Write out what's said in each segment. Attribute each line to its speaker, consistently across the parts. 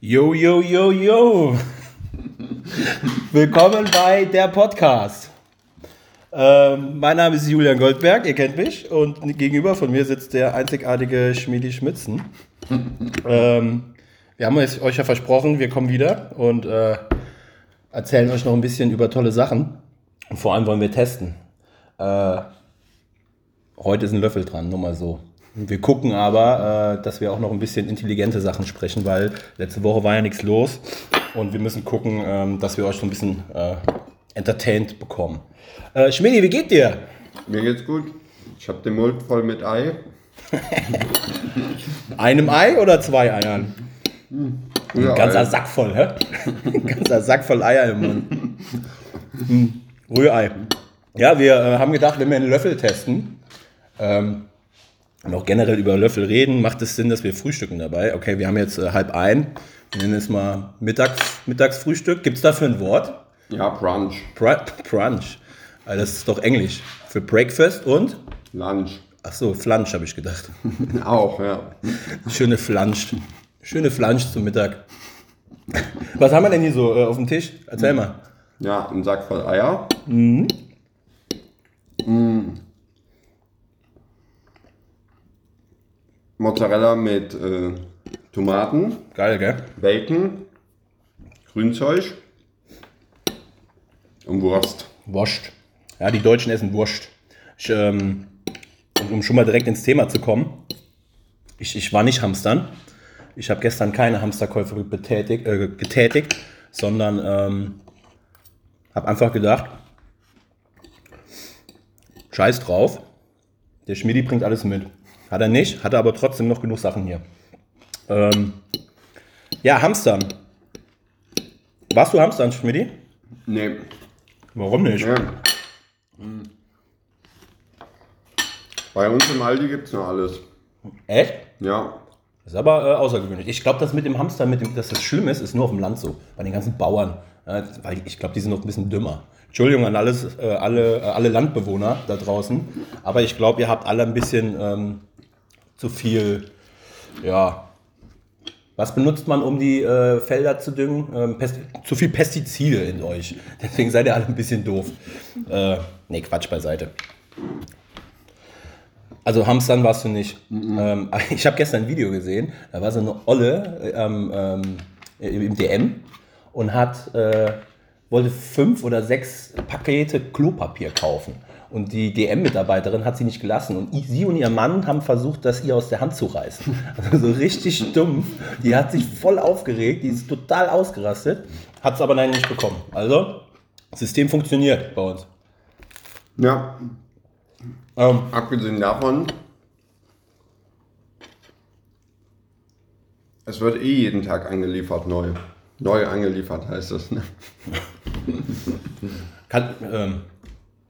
Speaker 1: Yo, yo, yo, yo. Willkommen bei der Podcast. Ähm, mein Name ist Julian Goldberg, ihr kennt mich. Und gegenüber von mir sitzt der einzigartige Schmiedi Schmitzen. ähm, wir haben euch ja versprochen, wir kommen wieder und äh, erzählen euch noch ein bisschen über tolle Sachen. Und vor allem wollen wir testen. Äh, heute ist ein Löffel dran, nur mal so. Wir gucken aber, äh, dass wir auch noch ein bisschen intelligente Sachen sprechen, weil letzte Woche war ja nichts los und wir müssen gucken, ähm, dass wir euch so ein bisschen äh, entertained bekommen. Äh, Schmidi, wie geht dir?
Speaker 2: Mir geht's gut. Ich habe den Mund voll mit Ei.
Speaker 1: Einem Ei oder zwei Eiern? Ein ganzer Ei. Sack voll, hä? Ein ganzer Sack voll Eier im Mund. Hm. Rührei. Ja, wir äh, haben gedacht, wenn wir einen Löffel testen, ähm, und auch generell über Löffel reden, macht es Sinn, dass wir frühstücken dabei. Okay, wir haben jetzt äh, halb ein. Wir nennen es mal Mittags, Mittagsfrühstück. Gibt es dafür ein Wort?
Speaker 2: Ja, Brunch.
Speaker 1: Br Brunch. Also das ist doch Englisch. Für Breakfast und?
Speaker 2: Lunch.
Speaker 1: Ach so, Flansch habe ich gedacht.
Speaker 2: auch, ja.
Speaker 1: Schöne Flansch. Schöne Flansch zum Mittag. Was haben wir denn hier so äh, auf dem Tisch? Erzähl mal.
Speaker 2: Ja, ein Sack voll Eier. Mhm. Mm. Mozzarella mit äh, Tomaten.
Speaker 1: Geil, gell?
Speaker 2: Bacon. Grünzeug. Und Wurst.
Speaker 1: Wurst. Ja, die Deutschen essen Wurst. Ich, ähm, um schon mal direkt ins Thema zu kommen. Ich, ich war nicht hamstern. Ich habe gestern keine Hamsterkäufe betätigt, äh, getätigt, sondern ähm, habe einfach gedacht, scheiß drauf. Der Schmidi bringt alles mit. Hat er nicht, hat er aber trotzdem noch genug Sachen hier. Ähm, ja, Hamstern. Warst du Hamstern, Schmidi?
Speaker 2: Nee.
Speaker 1: Warum nicht?
Speaker 2: nee. Hm. Bei uns im Aldi gibt es noch alles.
Speaker 1: Echt?
Speaker 2: Ja.
Speaker 1: Das ist aber äh, außergewöhnlich. Ich glaube, das mit dem Hamster, mit dem, dass das schlimm ist, ist nur auf dem Land so. Bei den ganzen Bauern. Äh, weil ich glaube, die sind noch ein bisschen dümmer. Entschuldigung an alles, äh, alle, äh, alle Landbewohner da draußen. Aber ich glaube, ihr habt alle ein bisschen ähm, zu viel, ja, was benutzt man, um die äh, Felder zu düngen? Ähm, zu viel Pestizide in euch. Deswegen seid ihr alle ein bisschen doof. Äh, ne, Quatsch beiseite. Also Hamstern warst du nicht. Mhm. Ähm, ich habe gestern ein Video gesehen, da war so eine Olle ähm, ähm, im DM und hat, äh, wollte fünf oder sechs Pakete Klopapier kaufen. Und die DM-Mitarbeiterin hat sie nicht gelassen. Und sie und ihr Mann haben versucht, das ihr aus der Hand zu reißen. Also so richtig dumm. Die hat sich voll aufgeregt, die ist total ausgerastet, hat es aber nein nicht bekommen. Also, das System funktioniert bei uns.
Speaker 2: Ja. Ähm, Abgesehen davon, es wird eh jeden Tag angeliefert neu. Neu angeliefert heißt das. Ne?
Speaker 1: Kann, ähm,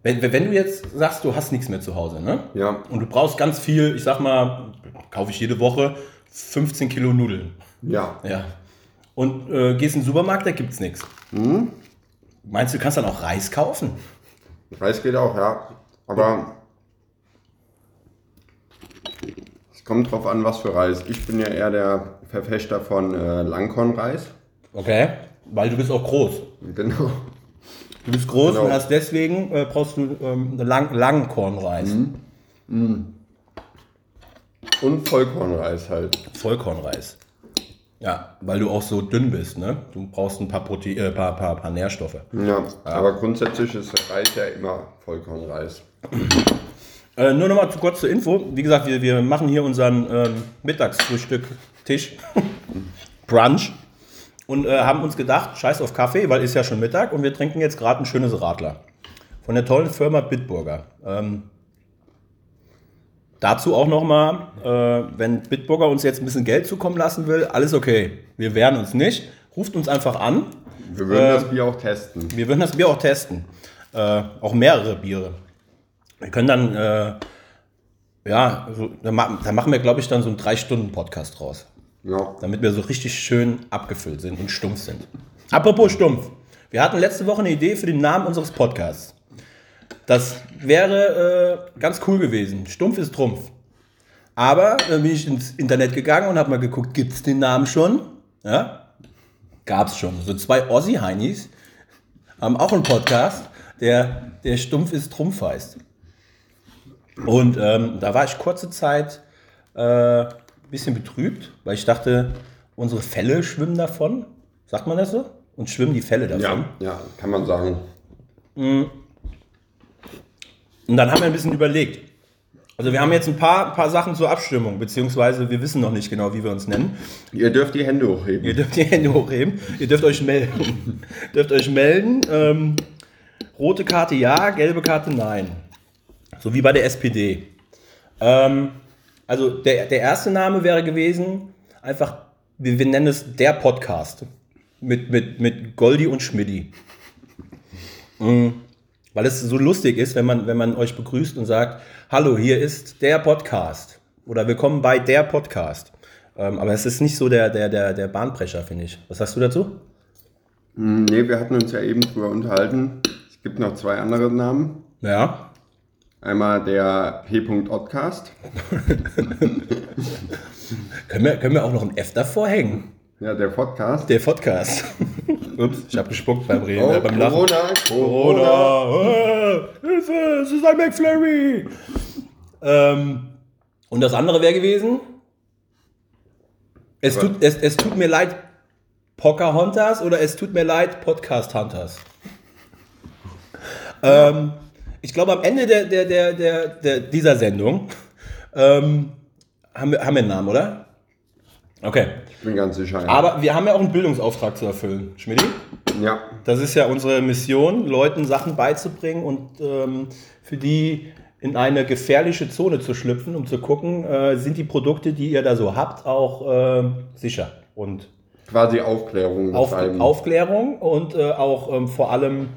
Speaker 1: wenn, wenn du jetzt sagst, du hast nichts mehr zu Hause, ne?
Speaker 2: Ja.
Speaker 1: Und du brauchst ganz viel, ich sag mal, kaufe ich jede Woche 15 Kilo Nudeln.
Speaker 2: Ja.
Speaker 1: Ja. Und äh, gehst in den Supermarkt, da gibt's nichts. Mhm. Meinst du, du kannst dann auch Reis kaufen?
Speaker 2: Reis geht auch, ja. Aber es kommt drauf an, was für Reis. Ich bin ja eher der Verfechter von äh, Langkornreis.
Speaker 1: Okay, weil du bist auch groß.
Speaker 2: Genau.
Speaker 1: Du bist groß genau. und hast deswegen äh, brauchst du ähm, Lang Langkornreis. Mhm. Mhm.
Speaker 2: Und Vollkornreis halt.
Speaker 1: Vollkornreis. Ja, weil du auch so dünn bist, ne? Du brauchst ein paar, Prote äh, paar, paar, paar Nährstoffe.
Speaker 2: Ja, ja, aber grundsätzlich ist Reis ja immer Vollkornreis.
Speaker 1: Äh, nur noch mal zu kurz zur Info. Wie gesagt, wir, wir machen hier unseren ähm, Mittagsfrühstück-Tisch. Brunch und äh, haben uns gedacht, scheiß auf Kaffee, weil ist ja schon Mittag und wir trinken jetzt gerade ein schönes Radler. Von der tollen Firma Bitburger. Ähm, dazu auch nochmal, äh, wenn Bitburger uns jetzt ein bisschen Geld zukommen lassen will, alles okay. Wir wehren uns nicht. Ruft uns einfach an.
Speaker 2: Wir würden äh, das Bier auch testen.
Speaker 1: Wir würden das Bier auch testen. Äh, auch mehrere Biere. Wir können dann, äh, ja, so, da, machen wir, glaube ich, dann so einen Drei-Stunden-Podcast draus.
Speaker 2: Ja.
Speaker 1: Damit wir so richtig schön abgefüllt sind und stumpf sind. Apropos stumpf. Wir hatten letzte Woche eine Idee für den Namen unseres Podcasts. Das wäre äh, ganz cool gewesen. Stumpf ist Trumpf. Aber dann bin ich ins Internet gegangen und habe mal geguckt, gibt es den Namen schon? Ja? Gab es schon. So zwei Ossi-Heinis haben auch einen Podcast, der, der stumpf ist, Trumpf heißt. Und ähm, da war ich kurze Zeit äh, bisschen betrübt, weil ich dachte, unsere Fälle schwimmen davon. Sagt man das so? Und schwimmen die Fälle davon.
Speaker 2: Ja, ja, kann man sagen.
Speaker 1: Und dann haben wir ein bisschen überlegt. Also wir haben jetzt ein paar, paar Sachen zur Abstimmung, beziehungsweise wir wissen noch nicht genau, wie wir uns nennen.
Speaker 2: Ihr dürft die Hände hochheben.
Speaker 1: Ihr dürft die Hände hochheben. Ihr dürft euch melden. dürft euch melden. Ähm, rote Karte ja, gelbe Karte nein. So wie bei der SPD. Ähm, also der, der erste Name wäre gewesen, einfach, wir, wir nennen es der Podcast. Mit, mit, mit Goldi und Schmidti. Mhm. Weil es so lustig ist, wenn man, wenn man euch begrüßt und sagt, hallo, hier ist der Podcast. Oder willkommen bei der Podcast. Ähm, aber es ist nicht so der, der, der, der Bahnbrecher, finde ich. Was sagst du dazu?
Speaker 2: Hm, Nee, wir hatten uns ja eben drüber unterhalten. Es gibt noch zwei andere Namen.
Speaker 1: Ja.
Speaker 2: Einmal der P.Oddcast.
Speaker 1: Können wir, können wir auch noch ein F davor hängen?
Speaker 2: Ja, der Podcast.
Speaker 1: Der Podcast. Ups, ich habe gespuckt beim Reden,
Speaker 2: Oh,
Speaker 1: äh, beim Lachen.
Speaker 2: Corona, Corona.
Speaker 1: Corona! Hilfe, es ist ein McFlurry! Ähm, und das andere wäre gewesen? Es tut, es, es tut mir leid, Pocahontas oder es tut mir leid, Podcast Hunters. Ähm, ich glaube, am Ende der, der, der, der, der, dieser Sendung ähm, haben, wir, haben wir einen Namen, oder? Okay.
Speaker 2: Ich bin ganz sicher. ja.
Speaker 1: Aber wir haben ja auch einen Bildungsauftrag zu erfüllen, Schmidt.
Speaker 2: ja,
Speaker 1: Das ist ja unsere Mission, Leuten Sachen beizubringen und ähm, für die in eine gefährliche Zone zu schlüpfen, um zu gucken, äh, sind die Produkte, die ihr da so habt, auch äh, sicher. Und
Speaker 2: quasi Aufklärung
Speaker 1: auf. Aufklärung und äh, auch ähm, vor allem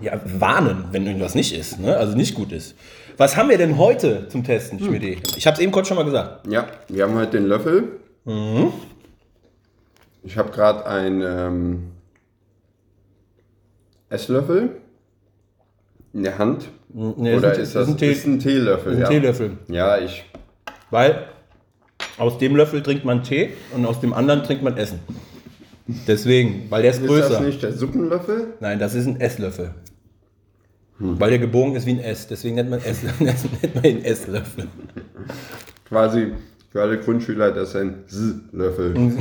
Speaker 1: ja, warnen, wenn irgendwas nicht ist, ne? also nicht gut ist. Was haben wir denn heute zum Testen, Schmidt? Ich habe es eben kurz schon mal gesagt.
Speaker 2: Ja, wir haben heute den Löffel.
Speaker 1: Mhm.
Speaker 2: Ich habe gerade einen ähm, Esslöffel in der Hand.
Speaker 1: Nee,
Speaker 2: Oder
Speaker 1: ein-
Speaker 2: ist das
Speaker 1: ein, Tee,
Speaker 2: ist ein Teelöffel?
Speaker 1: ein
Speaker 2: ja.
Speaker 1: Teelöffel.
Speaker 2: Ja, ich.
Speaker 1: Weil aus dem Löffel trinkt man Tee und aus dem anderen trinkt man Essen. Deswegen, weil der ist
Speaker 2: Ist
Speaker 1: größer.
Speaker 2: das nicht der Suppenlöffel?
Speaker 1: Nein, das ist ein Esslöffel. Weil der gebogen ist wie ein S. Deswegen nennt man, Ess, nennt man ihn Esslöffel.
Speaker 2: Quasi für alle Grundschüler, das ist ein S-Löffel.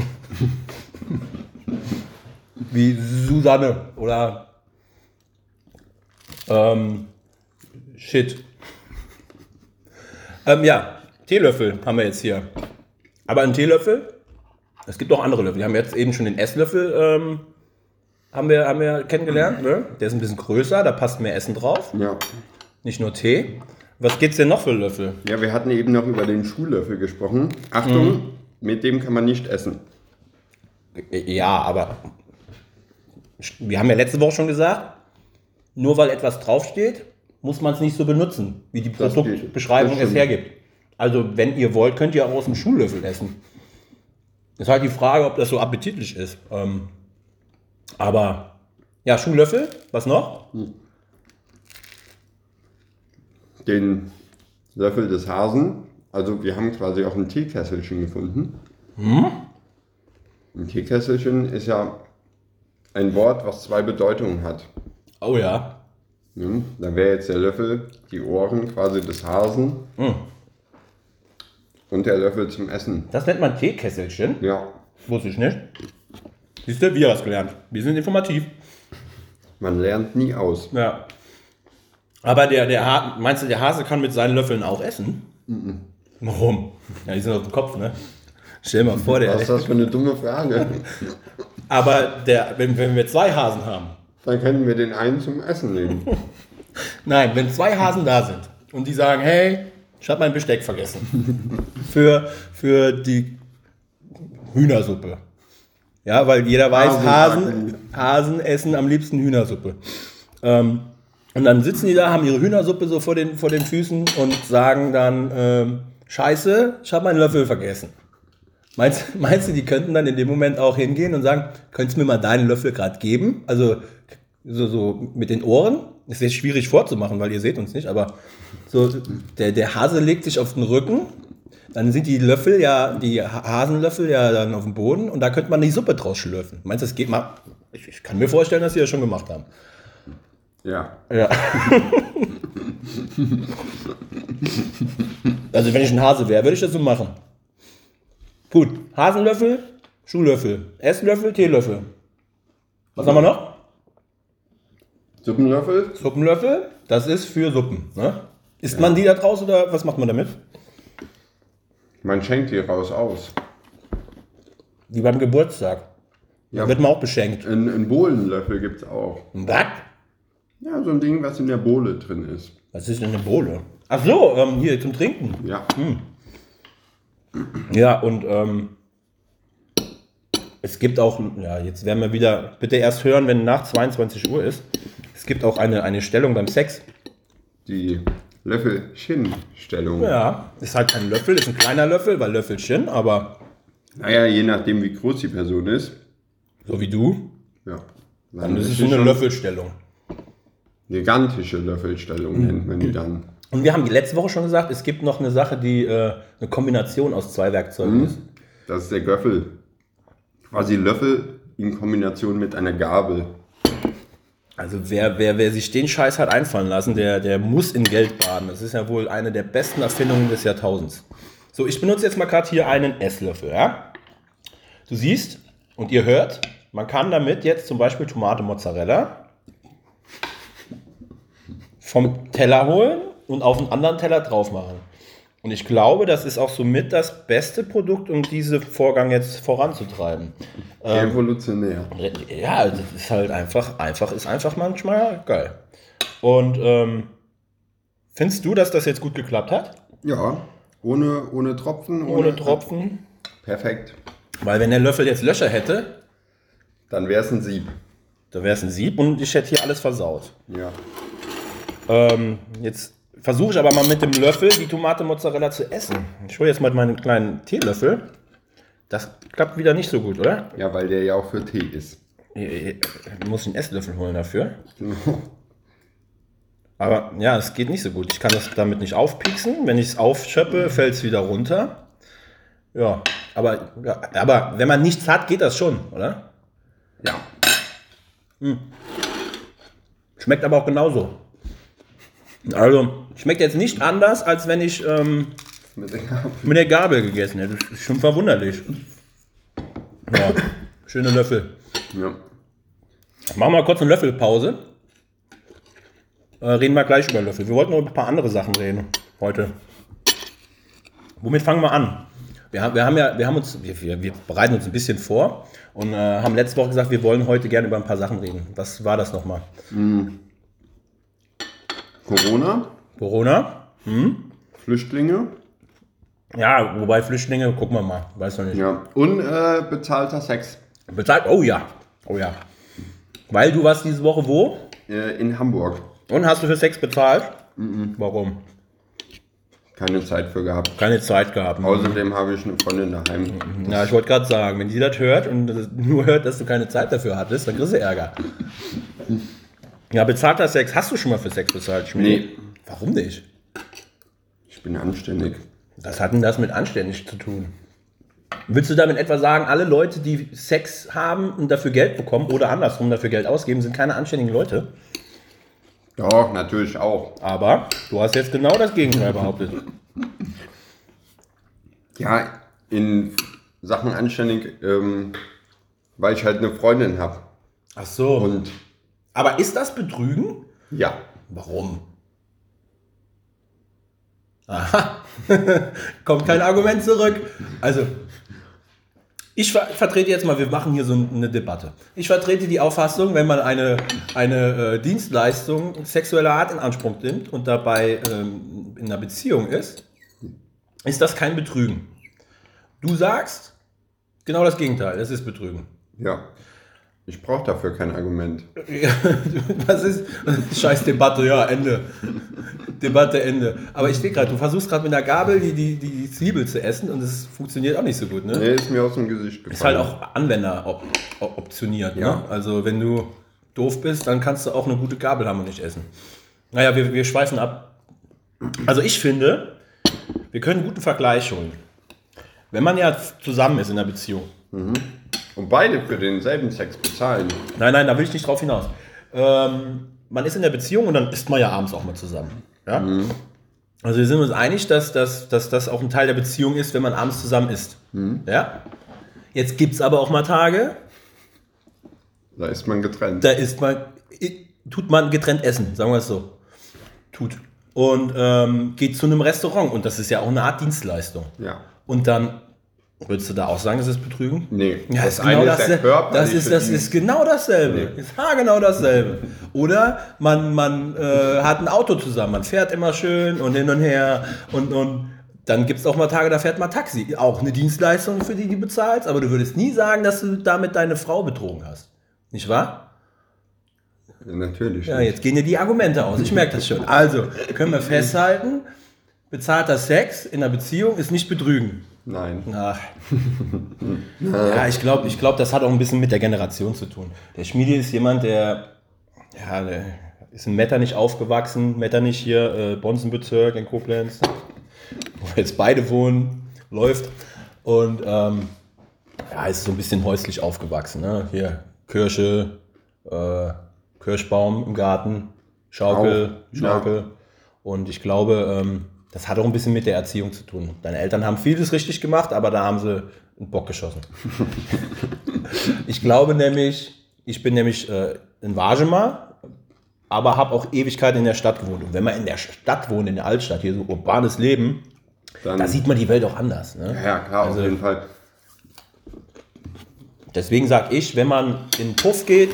Speaker 1: Wie Susanne oder ähm, Shit. Ähm, ja, Teelöffel haben wir jetzt hier. Aber ein Teelöffel, es gibt auch andere Löffel. Wir haben jetzt eben schon den Esslöffel ähm, haben, wir, haben wir kennengelernt. Ne? Der ist ein bisschen größer, da passt mehr Essen drauf.
Speaker 2: Ja.
Speaker 1: Nicht nur Tee. Was gibt's denn noch für Löffel?
Speaker 2: ja, wir hatten eben noch über den Schuhlöffel gesprochen. Achtung,
Speaker 1: Mhm.
Speaker 2: mit dem kann man nicht essen.
Speaker 1: Ja, aber wir haben ja letzte Woche schon gesagt, nur weil etwas draufsteht, muss man es nicht so benutzen, wie die
Speaker 2: Das
Speaker 1: Produktbeschreibung.
Speaker 2: Das
Speaker 1: es hergibt. Also wenn ihr wollt, könnt ihr auch aus dem Schuhlöffel essen. Ist halt die Frage, ob das so appetitlich ist. Ähm, aber ja, Schuhlöffel, was noch?
Speaker 2: Den Löffel des Hasen. Also wir haben quasi auch ein Teekesselchen gefunden. Ein Teekesselchen ist ja ein Wort, was zwei Bedeutungen hat.
Speaker 1: Oh ja.
Speaker 2: Ja, da wäre jetzt der Löffel, die Ohren quasi des Hasen und der Löffel zum Essen.
Speaker 1: Das nennt man Teekesselchen.
Speaker 2: Ja,
Speaker 1: Wusste ich nicht. Siehst du, wir haben es gelernt. Wir sind informativ.
Speaker 2: man lernt nie aus.
Speaker 1: Ja. Aber der, der ha meinst du, der Hase kann mit seinen Löffeln auch essen? Warum? Ja, die sind auf dem Kopf, ne? Stell dir mal vor, der.
Speaker 2: Was ist das für eine dumme Frage?
Speaker 1: Aber der, wenn, wenn wir zwei Hasen haben.
Speaker 2: Dann können wir den einen zum Essen nehmen.
Speaker 1: Nein, wenn zwei Hasen da sind und die sagen, hey, ich habe mein Besteck vergessen. für, für die Hühnersuppe. Ja, weil jeder weiß, Hasen,
Speaker 2: Hasen-
Speaker 1: essen am liebsten Hühnersuppe. Ähm, und dann sitzen die da, haben ihre Hühnersuppe so vor den, vor den Füßen und sagen dann, ähm, scheiße, ich habe meinen Löffel vergessen. Meinst, meinst du, die könnten dann in dem Moment auch hingehen und sagen, könntest du mir mal deinen Löffel gerade geben? Also so, so mit den Ohren. Ist jetzt schwierig vorzumachen, weil ihr seht uns nicht, aber so der, der Hase legt sich auf den Rücken, dann sind die Löffel ja, die Hasenlöffel ja dann auf dem Boden und da könnte man die Suppe draus schlürfen. Meinst du, das geht mal? Ich, ich kann mir vorstellen, dass sie das schon gemacht haben.
Speaker 2: Ja.
Speaker 1: Ja. also wenn ich ein Hase wäre, würde ich das so machen. Gut, Hasenlöffel, Schuhlöffel, Esslöffel, Teelöffel. Was haben wir noch?
Speaker 2: Suppenlöffel?
Speaker 1: Suppenlöffel, das ist für Suppen. Ne? Isst man die da draus oder was macht man damit?
Speaker 2: Man schenkt die raus aus.
Speaker 1: Wie beim Geburtstag. Da
Speaker 2: Ja.
Speaker 1: wird man auch beschenkt.
Speaker 2: Ein, ein Bohlenlöffel gibt es auch.
Speaker 1: Was?
Speaker 2: Ja, so ein Ding, was in der Bohle drin ist.
Speaker 1: Was ist denn eine Bohle? Ach so, ähm, hier zum Trinken.
Speaker 2: Ja.
Speaker 1: Ja, und ähm, es gibt auch, ja, jetzt werden wir wieder, bitte erst hören, wenn nach 22 Uhr ist. Es gibt auch eine, eine Stellung beim Sex.
Speaker 2: Die Löffelchen-Stellung.
Speaker 1: Ja, ist halt kein Löffel, ist ein kleiner Löffel, weil Löffelchen, aber
Speaker 2: Naja, je nachdem, wie groß die Person ist.
Speaker 1: so wie du,
Speaker 2: Ja.
Speaker 1: dann ist es eine Löffelstellung.
Speaker 2: Gigantische Löffelstellung nennt man die dann.
Speaker 1: Und wir haben die letzte Woche schon gesagt, es gibt noch eine Sache, die äh, eine Kombination aus zwei Werkzeugen ist.
Speaker 2: Das ist der Göffel. Quasi Löffel in Kombination mit einer Gabel.
Speaker 1: Also wer, wer, wer sich den Scheiß hat einfallen lassen, der, der muss in Geld baden. Das ist ja wohl eine der besten Erfindungen des Jahrtausends. So, ich benutze jetzt mal gerade hier einen Esslöffel, ja? Du siehst und ihr hört, man kann damit jetzt zum Beispiel Tomate Mozzarella vom Teller holen und auf einen anderen Teller drauf machen. Und ich glaube, das ist auch somit das beste Produkt, um diesen Vorgang jetzt voranzutreiben. Ähm.
Speaker 2: Evolutionär.
Speaker 1: Ja, das ist halt einfach, einfach ist einfach manchmal geil. Und ähm, findest du, dass das jetzt gut geklappt hat?
Speaker 2: Ja, ohne, ohne Tropfen.
Speaker 1: Ohne Tropfen?
Speaker 2: Perfekt.
Speaker 1: Weil wenn der Löffel jetzt Löcher hätte,
Speaker 2: Dann wäre es ein Sieb.
Speaker 1: dann wäre es ein Sieb und ich hätte hier alles versaut.
Speaker 2: Ja.
Speaker 1: Ähm, jetzt versuche ich aber mal mit dem Löffel die Tomate Mozzarella zu essen. Ich hole jetzt mal meinen kleinen Teelöffel. Das klappt wieder nicht so gut, oder?
Speaker 2: Ja, weil der ja auch für Tee ist.
Speaker 1: Ich muss einen Esslöffel holen dafür. Aber ja, es geht nicht so gut. Ich kann das damit nicht aufpieksen. Wenn ich es aufschöppe, fällt es wieder runter. Ja, aber, ja, aber wenn man nichts hat, geht das schon, oder?
Speaker 2: Ja.
Speaker 1: Schmeckt aber auch genauso. Also, schmeckt jetzt nicht anders, als wenn ich ähm,
Speaker 2: Mit der Gabel.
Speaker 1: mit der Gabel gegessen hätte. Das ist schon verwunderlich. Ja, schöne Löffel.
Speaker 2: Ja.
Speaker 1: Machen wir mal kurz eine Löffelpause. Äh, reden wir gleich über Löffel. Wir wollten noch über ein paar andere Sachen reden heute. Womit fangen wir an? Wir haben, wir haben ja, wir haben uns, wir, wir, wir bereiten uns ein bisschen vor und äh, haben letzte Woche gesagt, wir wollen heute gerne über ein paar Sachen reden. Was war das nochmal?
Speaker 2: Corona,
Speaker 1: Corona?
Speaker 2: Flüchtlinge.
Speaker 1: Ja, wobei Flüchtlinge, gucken wir mal, weiß noch nicht.
Speaker 2: Ja. Und äh, Sex.
Speaker 1: Bezahlt? Oh ja, oh ja. Weil du warst diese Woche wo?
Speaker 2: Äh, in Hamburg.
Speaker 1: Und hast du für Sex bezahlt? Warum?
Speaker 2: Keine Zeit für gehabt.
Speaker 1: Keine Zeit gehabt.
Speaker 2: Außerdem habe ich eine Freundin daheim.
Speaker 1: Ja, ich wollte gerade sagen, wenn die das hört und nur hört, dass du keine Zeit dafür hattest, dann kriegst du Ärger. Ja, bezahlter Sex. Hast du schon mal für Sex bezahlt, Schmidt?
Speaker 2: Nee.
Speaker 1: Warum nicht?
Speaker 2: Ich bin anständig.
Speaker 1: Was hat denn das mit anständig zu tun? Willst du damit etwa sagen, alle Leute, die Sex haben und dafür Geld bekommen oder andersrum dafür Geld ausgeben, sind keine anständigen Leute?
Speaker 2: Doch, natürlich auch.
Speaker 1: Aber du hast jetzt genau das Gegenteil behauptet.
Speaker 2: Ja, in Sachen anständig, ähm, weil ich halt eine Freundin habe.
Speaker 1: Ach so.
Speaker 2: Und
Speaker 1: Aber ist das Betrügen?
Speaker 2: ja,
Speaker 1: Warum? Aha. Kommt kein Argument zurück. Also, ich ver vertrete jetzt mal, wir machen hier so eine Debatte. Ich vertrete die Auffassung, wenn man eine, eine äh, Dienstleistung sexueller Art in Anspruch nimmt und dabei ähm, in einer Beziehung ist, ist das kein Betrügen. Du sagst genau das Gegenteil, es ist Betrügen.
Speaker 2: ja. Ich brauche dafür kein Argument.
Speaker 1: Ja, was ist? Scheiß Debatte, ja, Ende. Debatte, Ende. Aber ich sehe gerade, du versuchst gerade mit einer Gabel die, die, die Zwiebel zu essen und es funktioniert auch nicht so gut, ne?
Speaker 2: Nee, ist mir aus dem Gesicht gefallen.
Speaker 1: Ist halt auch Anwender op op optioniert, ne?
Speaker 2: Ja.
Speaker 1: Also wenn du doof bist, dann kannst du auch eine gute Gabel haben und nicht essen. Naja, wir, wir schweifen ab. Also ich finde, wir können einen guten Vergleich holen. Wenn man ja zusammen ist in einer Beziehung.
Speaker 2: Und beide für denselben Sex bezahlen.
Speaker 1: Nein, nein, da will ich nicht drauf hinaus. Ähm, man ist in der Beziehung und dann isst man ja abends auch mal zusammen. Ja? Also wir sind uns einig, dass, das auch ein Teil der Beziehung ist, wenn man abends zusammen isst. Ja? Jetzt gibt es aber auch mal Tage,
Speaker 2: Da ist man getrennt.
Speaker 1: da isst man, tut man getrennt essen, sagen wir es so. Tut. Und ähm, geht zu einem Restaurant und das ist ja auch eine Art Dienstleistung.
Speaker 2: Ja.
Speaker 1: Und dann, würdest du da auch sagen, das ist Betrügen?
Speaker 2: Nee,
Speaker 1: Ja,
Speaker 2: das
Speaker 1: ist
Speaker 2: eine
Speaker 1: genau
Speaker 2: ist der
Speaker 1: dasselbe.
Speaker 2: Körper.
Speaker 1: Das ist, das ist genau dasselbe. Ist genau dasselbe. Oder man, man äh, hat ein Auto zusammen, man fährt immer schön und hin und her und, und dann gibt es auch mal Tage, da fährt man Taxi. Auch eine Dienstleistung, für die du bezahlst, aber du würdest nie sagen, dass du damit deine Frau betrogen hast. Nicht wahr?
Speaker 2: Ja, natürlich.
Speaker 1: Ja,
Speaker 2: nicht.
Speaker 1: jetzt gehen dir die Argumente aus. Ich merke das schon. Also, können wir festhalten, bezahlter Sex in einer Beziehung ist nicht Betrügen.
Speaker 2: Nein.
Speaker 1: Ach. Ja, ich glaube, ich glaub, das hat auch ein bisschen mit der Generation zu tun. Der Schmiedi ist jemand, der, ja, der ist in Metternich aufgewachsen, Metternich hier, äh, Bonsenbezirk in Koblenz, wo wir jetzt beide wohnen, läuft. Und ähm, ja, ist so ein bisschen häuslich aufgewachsen. Ne? Hier Kirsche, äh, Kirschbaum im Garten, Schaukel,
Speaker 2: Auch, ja.
Speaker 1: Schaukel. Und ich glaube, ähm, das hat auch ein bisschen mit der Erziehung zu tun. Deine Eltern haben vieles richtig gemacht, aber da haben sie einen Bock geschossen. ich glaube nämlich, ich bin nämlich äh, in Wagemar, aber habe auch Ewigkeiten in der Stadt gewohnt. Und wenn man in der Stadt wohnt, in der Altstadt, hier so urbanes Leben,
Speaker 2: Dann,
Speaker 1: da sieht man die Welt auch anders. Ne?
Speaker 2: ja, klar,
Speaker 1: Also-
Speaker 2: auf jeden Fall.
Speaker 1: Deswegen sage ich, wenn man in den Puff geht,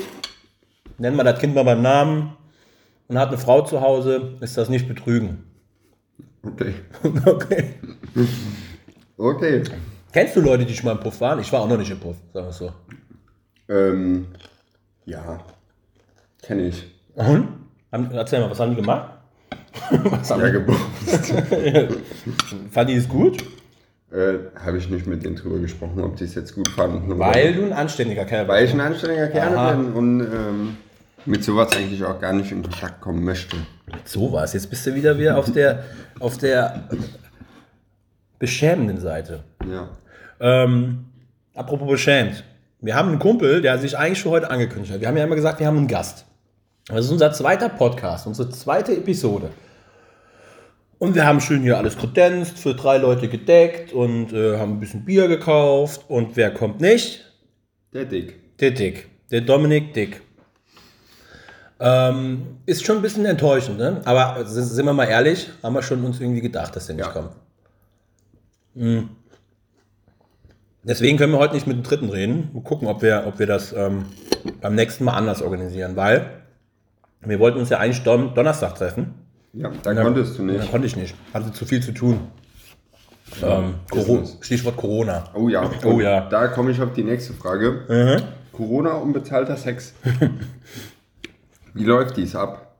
Speaker 1: nennt man das Kind mal beim Namen und hat eine Frau zu Hause, ist das nicht betrügen.
Speaker 2: Okay.
Speaker 1: okay.
Speaker 2: Okay.
Speaker 1: Kennst du Leute, die schon mal im Puff waren? Ich war auch noch nicht im Puff, sagen wir es so.
Speaker 2: Ähm, ja. Kenne ich.
Speaker 1: Und? Haben, erzähl mal, was haben die gemacht? was haben
Speaker 2: Ja,
Speaker 1: die,
Speaker 2: geboren.
Speaker 1: fand die es gut?
Speaker 2: äh, Habe ich nicht mit denen drüber gesprochen, ob die es jetzt gut fanden. oder-
Speaker 1: Weil du ein anständiger Kerl
Speaker 2: Weil
Speaker 1: bist.
Speaker 2: ich ein anständiger Kerl
Speaker 1: Aha.
Speaker 2: bin und ähm, mit sowas eigentlich auch gar nicht in Kontakt kommen möchte.
Speaker 1: So war es. Jetzt bist du wieder, wieder auf der, auf der beschämenden Seite.
Speaker 2: Ja.
Speaker 1: Ähm, apropos beschämt. Wir haben einen Kumpel, der sich eigentlich für heute angekündigt hat. Wir haben ja immer gesagt, wir haben einen Gast. Das ist unser zweiter Podcast, unsere zweite Episode. Und wir haben schön hier alles kredenzt, für drei Leute gedeckt und äh, haben ein bisschen Bier gekauft. Und wer kommt nicht?
Speaker 2: Der Dick.
Speaker 1: Der Dick. Der Dominik Dick. Ähm, ist schon ein bisschen enttäuschend, ne? Aber sind, wir mal ehrlich, haben wir schon uns irgendwie gedacht, dass der nicht
Speaker 2: Ja.
Speaker 1: kommt. Mhm. Deswegen können wir heute nicht mit dem Dritten reden. Mal gucken, ob wir, ob wir das ähm, beim nächsten Mal anders organisieren, weil wir wollten uns ja eigentlich Don Donnerstag treffen.
Speaker 2: Ja, da konntest du
Speaker 1: Dann
Speaker 2: nicht.
Speaker 1: konnte ich nicht. Hatte zu viel zu tun. Ähm, Coro
Speaker 2: Business.
Speaker 1: Stichwort Corona.
Speaker 2: Oh ja.
Speaker 1: Oh ja.
Speaker 2: Da komme ich auf die nächste Frage.
Speaker 1: Mhm.
Speaker 2: Corona und bezahlter Sex. Wie läuft dies ab?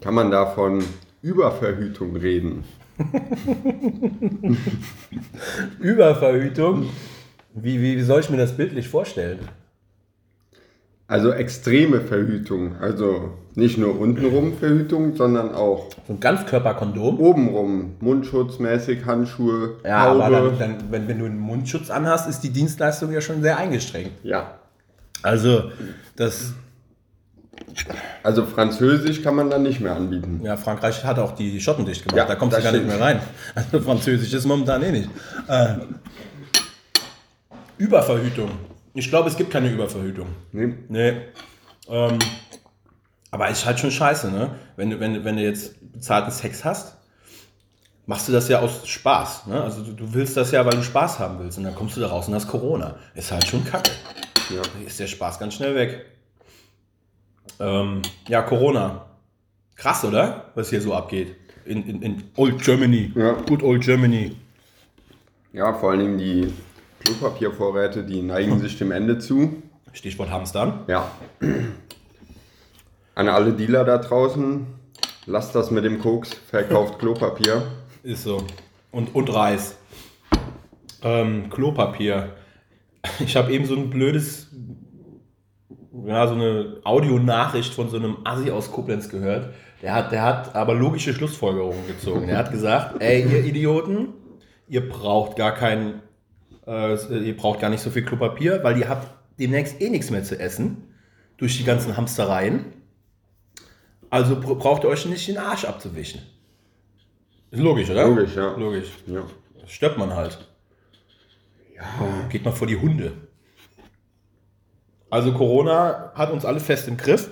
Speaker 2: Kann man da von Überverhütung reden?
Speaker 1: Überverhütung. Wie, wie, wie soll ich mir das bildlich vorstellen?
Speaker 2: Also extreme Verhütung. Also nicht nur untenrum Verhütung, sondern auch
Speaker 1: So ein Ganzkörperkondom.
Speaker 2: obenrum. Mundschutzmäßig, Handschuhe,
Speaker 1: Ja,
Speaker 2: Haube.
Speaker 1: aber dann, dann, wenn, wenn du einen Mundschutz anhast, ist die Dienstleistung ja schon sehr eingeschränkt.
Speaker 2: Ja.
Speaker 1: Also, das,
Speaker 2: Also Französisch kann man dann nicht mehr anbieten.
Speaker 1: ja, Frankreich hat auch die Schotten dicht gemacht.
Speaker 2: Ja,
Speaker 1: da du
Speaker 2: das
Speaker 1: gar nicht mehr rein. Also, Französisch ist momentan eh nicht. Äh, Überverhütung. Ich glaube, es gibt keine Überverhütung.
Speaker 2: Nee.
Speaker 1: Nee. Ähm, aber ist halt schon scheiße, ne? Wenn du, wenn, wenn du jetzt bezahlten Sex hast, machst du das ja aus Spaß. Ne? Also du, du willst das ja, weil du Spaß haben willst. Und dann kommst du da raus und hast Corona. Ist halt schon kacke.
Speaker 2: Ja.
Speaker 1: Ist der Spaß ganz schnell weg. Ähm, ja, Corona. Krass, oder? Was hier so abgeht. In, in, in Old Germany.
Speaker 2: Ja.
Speaker 1: Good Old Germany.
Speaker 2: ja, vor allen Dingen die Klopapiervorräte, die neigen sich dem Ende zu.
Speaker 1: Stichwort Hamstern.
Speaker 2: Ja. An alle Dealer da draußen, lasst das mit dem Koks, verkauft Klopapier.
Speaker 1: Ist so. Und, und Reis. Ähm, Klopapier. Ich habe eben so ein blödes, ja, so eine Audionachricht von so einem Assi aus Koblenz gehört. Der hat, der hat aber logische Schlussfolgerungen gezogen. Der hat gesagt, ey, ihr Idioten, ihr braucht gar kein, äh, ihr braucht gar nicht so viel Klopapier, weil ihr habt demnächst eh nichts mehr zu essen durch die ganzen Hamstereien. Also br- braucht ihr euch nicht den Arsch abzuwischen. Ist logisch, oder?
Speaker 2: Logisch, ja.
Speaker 1: Logisch.
Speaker 2: Ja.
Speaker 1: Das stört man halt. Geht mal vor die Hunde. Also Corona hat uns alle fest im Griff,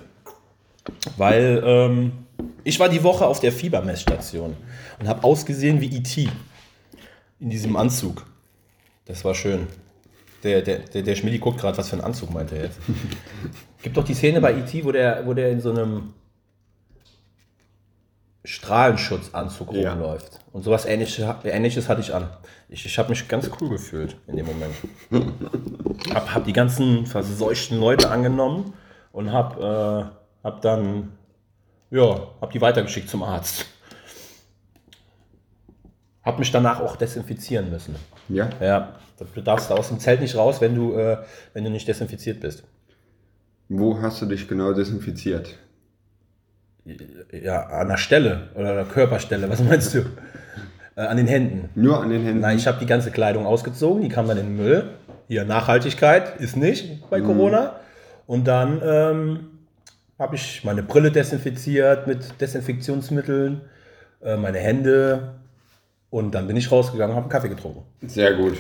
Speaker 1: weil ähm, ich war die Woche auf der Fiebermessstation und habe ausgesehen wie E.T. in diesem Anzug. Das war schön. Der, der, der, der Schmidti guckt gerade, was für einen Anzug meint er jetzt. Gibt doch die Szene bei E.T., wo der, wo der in so einem Strahlenschutzanzug
Speaker 2: Ja.
Speaker 1: rumläuft. Und sowas ähnliches, ähnliches hatte ich an. Ich, ich habe mich ganz cool gefühlt in dem Moment. hab, hab die ganzen verseuchten Leute angenommen und hab, äh, hab dann, ja, hab die weitergeschickt zum Arzt. Hab mich danach auch desinfizieren müssen.
Speaker 2: Ja.
Speaker 1: Ja, du darfst aus dem Zelt nicht raus, wenn du, äh, wenn du nicht desinfiziert bist.
Speaker 2: Wo hast du dich genau desinfiziert?
Speaker 1: Ja, an der Stelle oder an der Körperstelle, was meinst du? Äh, an den Händen.
Speaker 2: Nur an den Händen?
Speaker 1: Nein, ich habe die ganze Kleidung ausgezogen, die kam dann in den Müll. Hier, Nachhaltigkeit ist nicht bei Corona. Und dann ähm, habe ich meine Brille desinfiziert mit Desinfektionsmitteln, äh, meine Hände. Und dann bin ich rausgegangen und habe einen Kaffee getrunken.
Speaker 2: Sehr gut.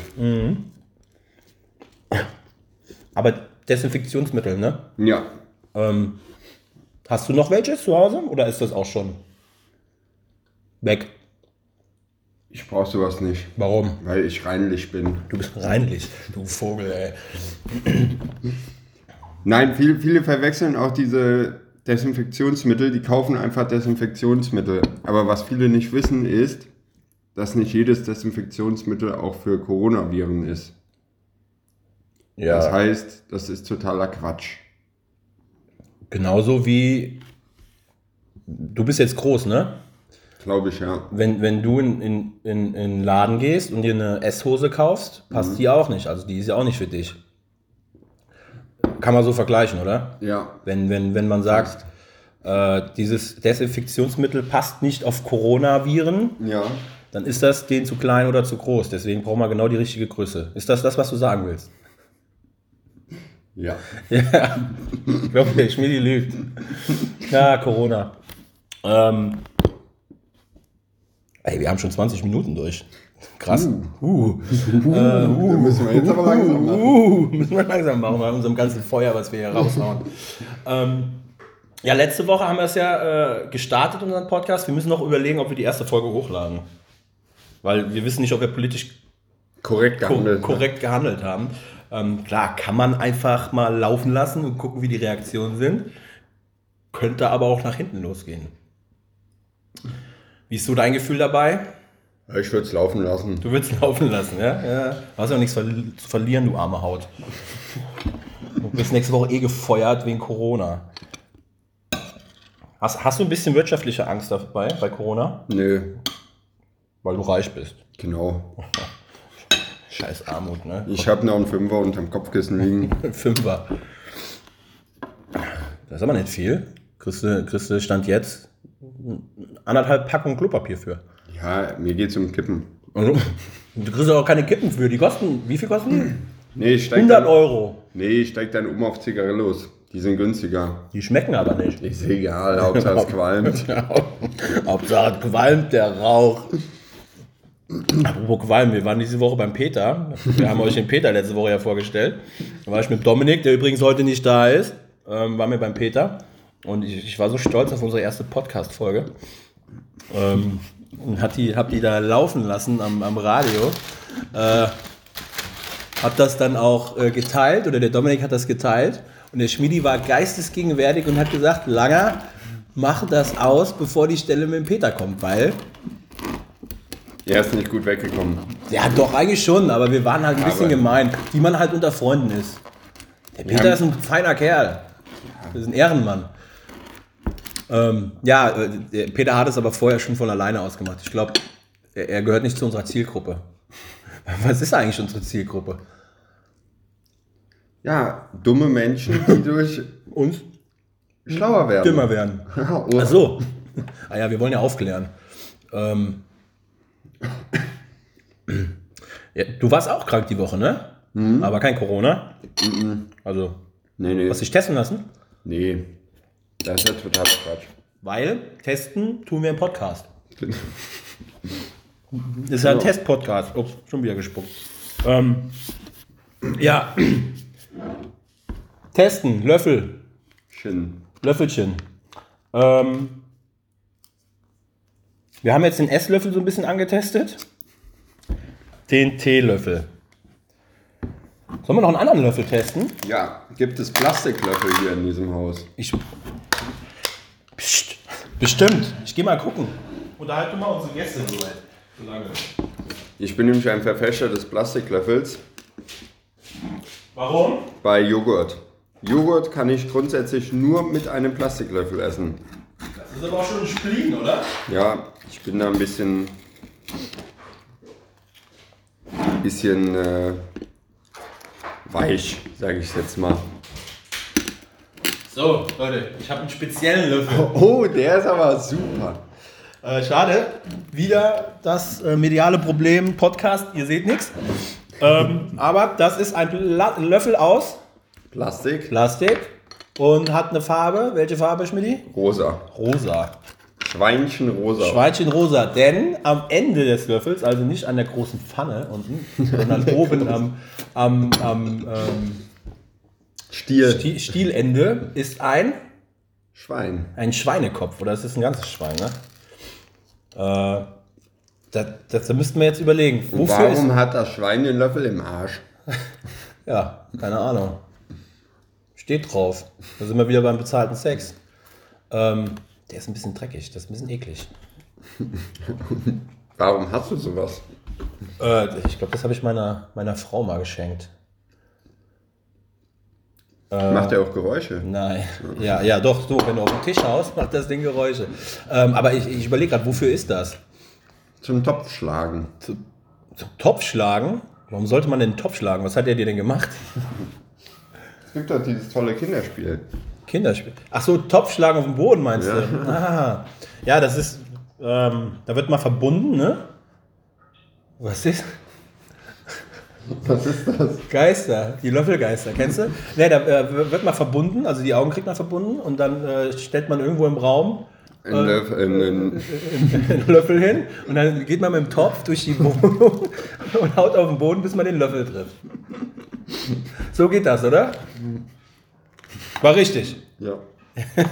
Speaker 1: Aber Desinfektionsmittel, ne?
Speaker 2: Ja.
Speaker 1: Ähm, hast du noch welches zu Hause oder ist das auch schon weg?
Speaker 2: Ich brauch sowas nicht,
Speaker 1: Warum?
Speaker 2: weil ich reinlich bin.
Speaker 1: Du bist reinlich, du Vogel, ey.
Speaker 2: Nein, viele, viele verwechseln auch diese Desinfektionsmittel, die kaufen einfach Desinfektionsmittel. Aber was viele nicht wissen ist, dass nicht jedes Desinfektionsmittel auch für Coronaviren ist.
Speaker 1: Ja,
Speaker 2: Das heißt, das ist totaler Quatsch.
Speaker 1: Genauso wie du bist jetzt groß, ne?
Speaker 2: Glaube ich, ja.
Speaker 1: Wenn, wenn du in, in, in, in den Laden gehst und dir eine S-Hose kaufst, passt die auch nicht. Also die ist ja auch nicht für dich. Kann man so vergleichen, oder?
Speaker 2: Ja.
Speaker 1: Wenn, wenn, wenn man sagt, äh, dieses Desinfektionsmittel passt nicht auf Coronaviren,
Speaker 2: Ja.
Speaker 1: dann ist das den zu klein oder zu groß. Deswegen braucht man genau die richtige Größe. Ist das das, was du sagen willst?
Speaker 2: Ja.
Speaker 1: Ja, ich glaube, der Schmidi lügt. Ja, Corona. Ähm, ey, wir haben schon 20 Minuten durch. Krass. Uh.
Speaker 2: Da müssen wir jetzt aber langsam machen.
Speaker 1: Uh, müssen wir langsam machen bei unserem ganzen Feuer, was wir hier raushauen. ähm, ja, letzte Woche haben wir es ja äh, gestartet, unseren Podcast. Wir müssen noch überlegen, ob wir die erste Folge hochladen. Weil wir wissen nicht, ob wir politisch
Speaker 2: Korrekt
Speaker 1: ko
Speaker 2: gehandelt.
Speaker 1: korrekt gehandelt haben. Ähm, klar, kann man einfach mal laufen lassen und gucken, wie die Reaktionen sind. Könnte aber auch nach hinten losgehen. Wie ist so dein Gefühl dabei?
Speaker 2: Ich würde es laufen lassen.
Speaker 1: Du willst laufen lassen, ja? ja. Du hast ja nichts zu verlieren, du arme Haut. Du bist nächste Woche eh gefeuert wegen Corona. Hast, hast du ein bisschen wirtschaftliche Angst dabei bei Corona?
Speaker 2: Nö,
Speaker 1: Weil du reich bist.
Speaker 2: genau.
Speaker 1: Scheiß Armut, ne?
Speaker 2: Ich habe noch einen Fünfer unterm Kopfkissen liegen.
Speaker 1: Fünfer. Das ist aber nicht viel. Kriegst du Stand jetzt anderthalb Packungen Klopapier für.
Speaker 2: Ja, mir geht's um Kippen.
Speaker 1: Also, Du kriegst auch keine Kippen für. Die kosten, wie viel kosten die?
Speaker 2: Nee, ich steig
Speaker 1: 100
Speaker 2: dann,
Speaker 1: Euro.
Speaker 2: Nee, ich steig dann um auf Zigarillos. Die sind günstiger.
Speaker 1: Die schmecken aber nicht.
Speaker 2: Ist egal, Hauptsache es qualmt.
Speaker 1: Hauptsache qualmt der Rauch. Apropos Qualm, wir waren diese Woche beim Peter. Wir haben euch den Peter letzte Woche ja vorgestellt. Da war ich mit Dominik, der übrigens heute nicht da ist. Ähm, waren wir beim Peter. Und ich, ich war so stolz auf unsere erste Podcast-Folge. Ähm, und hat die, hab die da laufen lassen am, am Radio. Äh, hab das dann auch äh, geteilt, oder der Dominik hat das geteilt. Und der Schmidi war geistesgegenwärtig und hat gesagt, Langer, mach das aus, bevor die Stelle mit dem Peter kommt, weil
Speaker 2: Er ist nicht gut weggekommen.
Speaker 1: Ja, doch, eigentlich schon, aber wir waren halt ein bisschen
Speaker 2: Aber-
Speaker 1: gemein, wie man halt unter Freunden ist. Der Peter ist ein feiner Kerl. Das ist ein Ehrenmann. Ähm, ja, äh, Peter hat es aber vorher schon von alleine ausgemacht. Ich glaube, er, er gehört nicht zu unserer Zielgruppe. Was ist eigentlich unsere Zielgruppe?
Speaker 2: Ja, dumme Menschen, die durch
Speaker 1: Uns?
Speaker 2: schlauer werden.
Speaker 1: Dümmer werden.
Speaker 2: Oh.
Speaker 1: Ach so. Ah ja, wir wollen ja aufklären. Ähm, Ja, du warst auch krank die Woche, ne? Aber kein Corona. Also,
Speaker 2: Nee, nee.
Speaker 1: hast dich testen lassen?
Speaker 2: Nee. Das ist ja total Quatsch.
Speaker 1: Weil testen tun wir im Podcast. Das ist ja ein Test-Podcast. Ups, schon wieder gespuckt. Ähm, ja. Testen, Löffel,
Speaker 2: Schön.
Speaker 1: Löffelchen. Ähm, wir haben jetzt den Esslöffel so ein bisschen angetestet. Den Teelöffel. Sollen wir noch einen anderen Löffel testen?
Speaker 2: Ja, gibt es Plastiklöffel hier in diesem Haus?
Speaker 1: Ich. Psst. Bestimmt. Ich gehe mal gucken. Unterhalte du mal unsere Gäste so weit. So lange.
Speaker 2: Ich bin nämlich ein Verfechter des Plastiklöffels
Speaker 1: Warum?
Speaker 2: bei Joghurt. Joghurt kann ich grundsätzlich nur mit einem Plastiklöffel essen.
Speaker 1: Das ist aber auch schon ein Spleen, oder?
Speaker 2: Ja, ich bin da ein bisschen. Ein bisschen äh, weich, sage ich jetzt mal.
Speaker 1: So, Leute, ich habe einen speziellen Löffel.
Speaker 2: Oh, der ist aber super.
Speaker 1: Äh, schade. Wieder das äh, mediale Problem Podcast. Ihr seht nichts. Ähm, aber das ist ein Pla Löffel aus
Speaker 2: Plastik,
Speaker 1: Plastik und hat eine Farbe. Welche Farbe, Schmidti?
Speaker 2: rosa.
Speaker 1: Rosa.
Speaker 2: Schweinchen rosa.
Speaker 1: Schweinchen rosa, denn am Ende des Löffels, also nicht an der großen Pfanne unten, sondern oben am, am, am ähm,
Speaker 2: Stiel.
Speaker 1: Sti- Stielende ist ein,
Speaker 2: Schwein.
Speaker 1: ein Schweinekopf. Oder es ist ein ganzes Schwein, ne? Äh, das, das, da müssten wir jetzt überlegen. Wofür
Speaker 2: Warum
Speaker 1: ist.
Speaker 2: hat das Schwein den Löffel im Arsch?
Speaker 1: Ja, keine Ahnung. Steht drauf. Da sind wir wieder beim bezahlten Sex. Ähm, der ist ein bisschen dreckig, das ist ein bisschen eklig.
Speaker 2: Warum hast du sowas?
Speaker 1: Äh, ich glaube, das habe ich meiner, meiner Frau mal geschenkt.
Speaker 2: Macht er auch Geräusche?
Speaker 1: Nein. Ja, ja, doch, so, wenn du auf den Tisch haust, macht das Ding Geräusche. Ähm, aber ich, ich überlege gerade, wofür ist das?
Speaker 2: Zum Topf schlagen.
Speaker 1: Zum Topf schlagen? Warum sollte man denn einen Topf schlagen? Was hat er dir denn gemacht?
Speaker 2: Es gibt doch dieses tolle Kinderspiel.
Speaker 1: Kinderspiel. Ach so, Topf schlagen auf dem Boden meinst
Speaker 2: Ja.
Speaker 1: du? Ah. Ja, das ist, ähm, da wird mal verbunden, ne? Was ist?
Speaker 2: Was ist das?
Speaker 1: Geister, die Löffelgeister, kennst du? Ne, da äh, wird mal verbunden, also die Augen kriegt man verbunden und dann äh, stellt man irgendwo im Raum
Speaker 2: Ein Löffel, ein, ein,
Speaker 1: einen Löffel hin und dann geht man mit dem Topf durch die Wohnung und haut auf den Boden, bis man den Löffel trifft. So geht das, oder? War richtig.
Speaker 2: ja.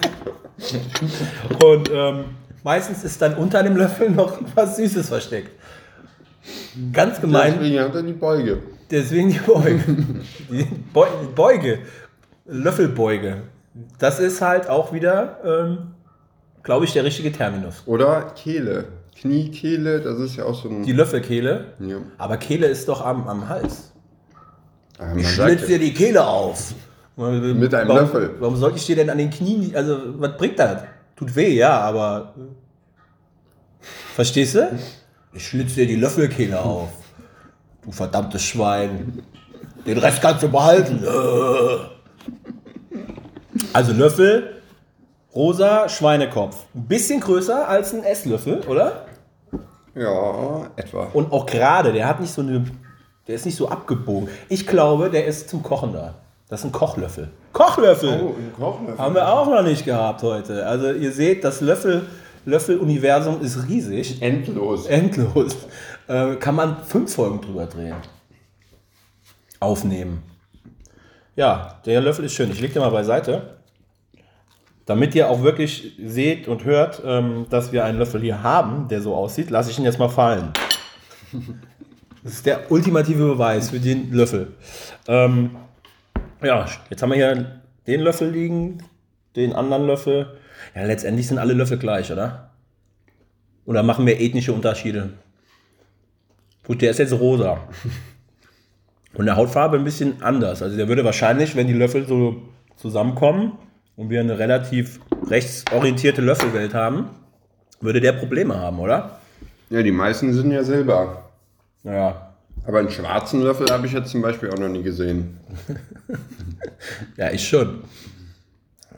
Speaker 1: Und ähm, meistens ist dann unter dem Löffel noch was Süßes versteckt. Ganz gemein,
Speaker 2: Deswegen hat er die Beuge.
Speaker 1: deswegen die Beuge. Die Beu Beuge, Löffelbeuge. Das ist halt auch wieder, ähm, glaube ich, der richtige Terminus.
Speaker 2: Oder Kehle. Kniekehle, das ist ja auch so ein.
Speaker 1: Die Löffelkehle.
Speaker 2: ja.
Speaker 1: Aber Kehle ist doch am, am Hals.
Speaker 2: Man
Speaker 1: Ich
Speaker 2: sagt
Speaker 1: schlitz dir die Kehle auf. Mit
Speaker 2: einem
Speaker 1: warum,
Speaker 2: Löffel.
Speaker 1: Warum sollte ich dir denn an den Knien, also was bringt das? Tut weh, ja, aber. Verstehst du? Ich schlitz dir die Löffelkehle auf. Du verdammtes Schwein. Den Rest kannst du behalten. Also Löffel, rosa Schweinekopf. Ein bisschen größer als ein Esslöffel, oder?
Speaker 2: ja, etwa.
Speaker 1: Und auch gerade, der hat nicht so eine, der ist nicht so abgebogen. Ich glaube, der ist zum Kochen da. Das ist ein Kochlöffel. Kochlöffel!
Speaker 2: ein Kochlöffel.
Speaker 1: Haben wir auch noch nicht gehabt heute. Also ihr seht, das Löffel, Löffel-Universum ist riesig.
Speaker 2: Endlos.
Speaker 1: Endlos. Äh, kann man fünf Folgen drüber drehen. Aufnehmen. Ja, der Löffel ist schön. Ich lege den mal beiseite. Damit ihr auch wirklich seht und hört, ähm, dass wir einen Löffel hier haben, der so aussieht, lasse ich ihn jetzt mal fallen. Das ist der ultimative Beweis für den Löffel. Ähm, ja, jetzt haben wir hier den Löffel liegen, den anderen Löffel. Ja, letztendlich sind alle Löffel gleich, oder? Oder machen wir ethnische Unterschiede? Gut, der ist jetzt rosa. Und der Hautfarbe ein bisschen anders. Also der würde wahrscheinlich, wenn die Löffel so zusammenkommen und wir eine relativ rechtsorientierte Löffelwelt haben, würde der Probleme haben, oder?
Speaker 2: Ja, die meisten sind ja silber.
Speaker 1: Naja,
Speaker 2: Aber einen schwarzen Löffel habe ich jetzt zum Beispiel auch noch nie gesehen.
Speaker 1: ja, ich schon.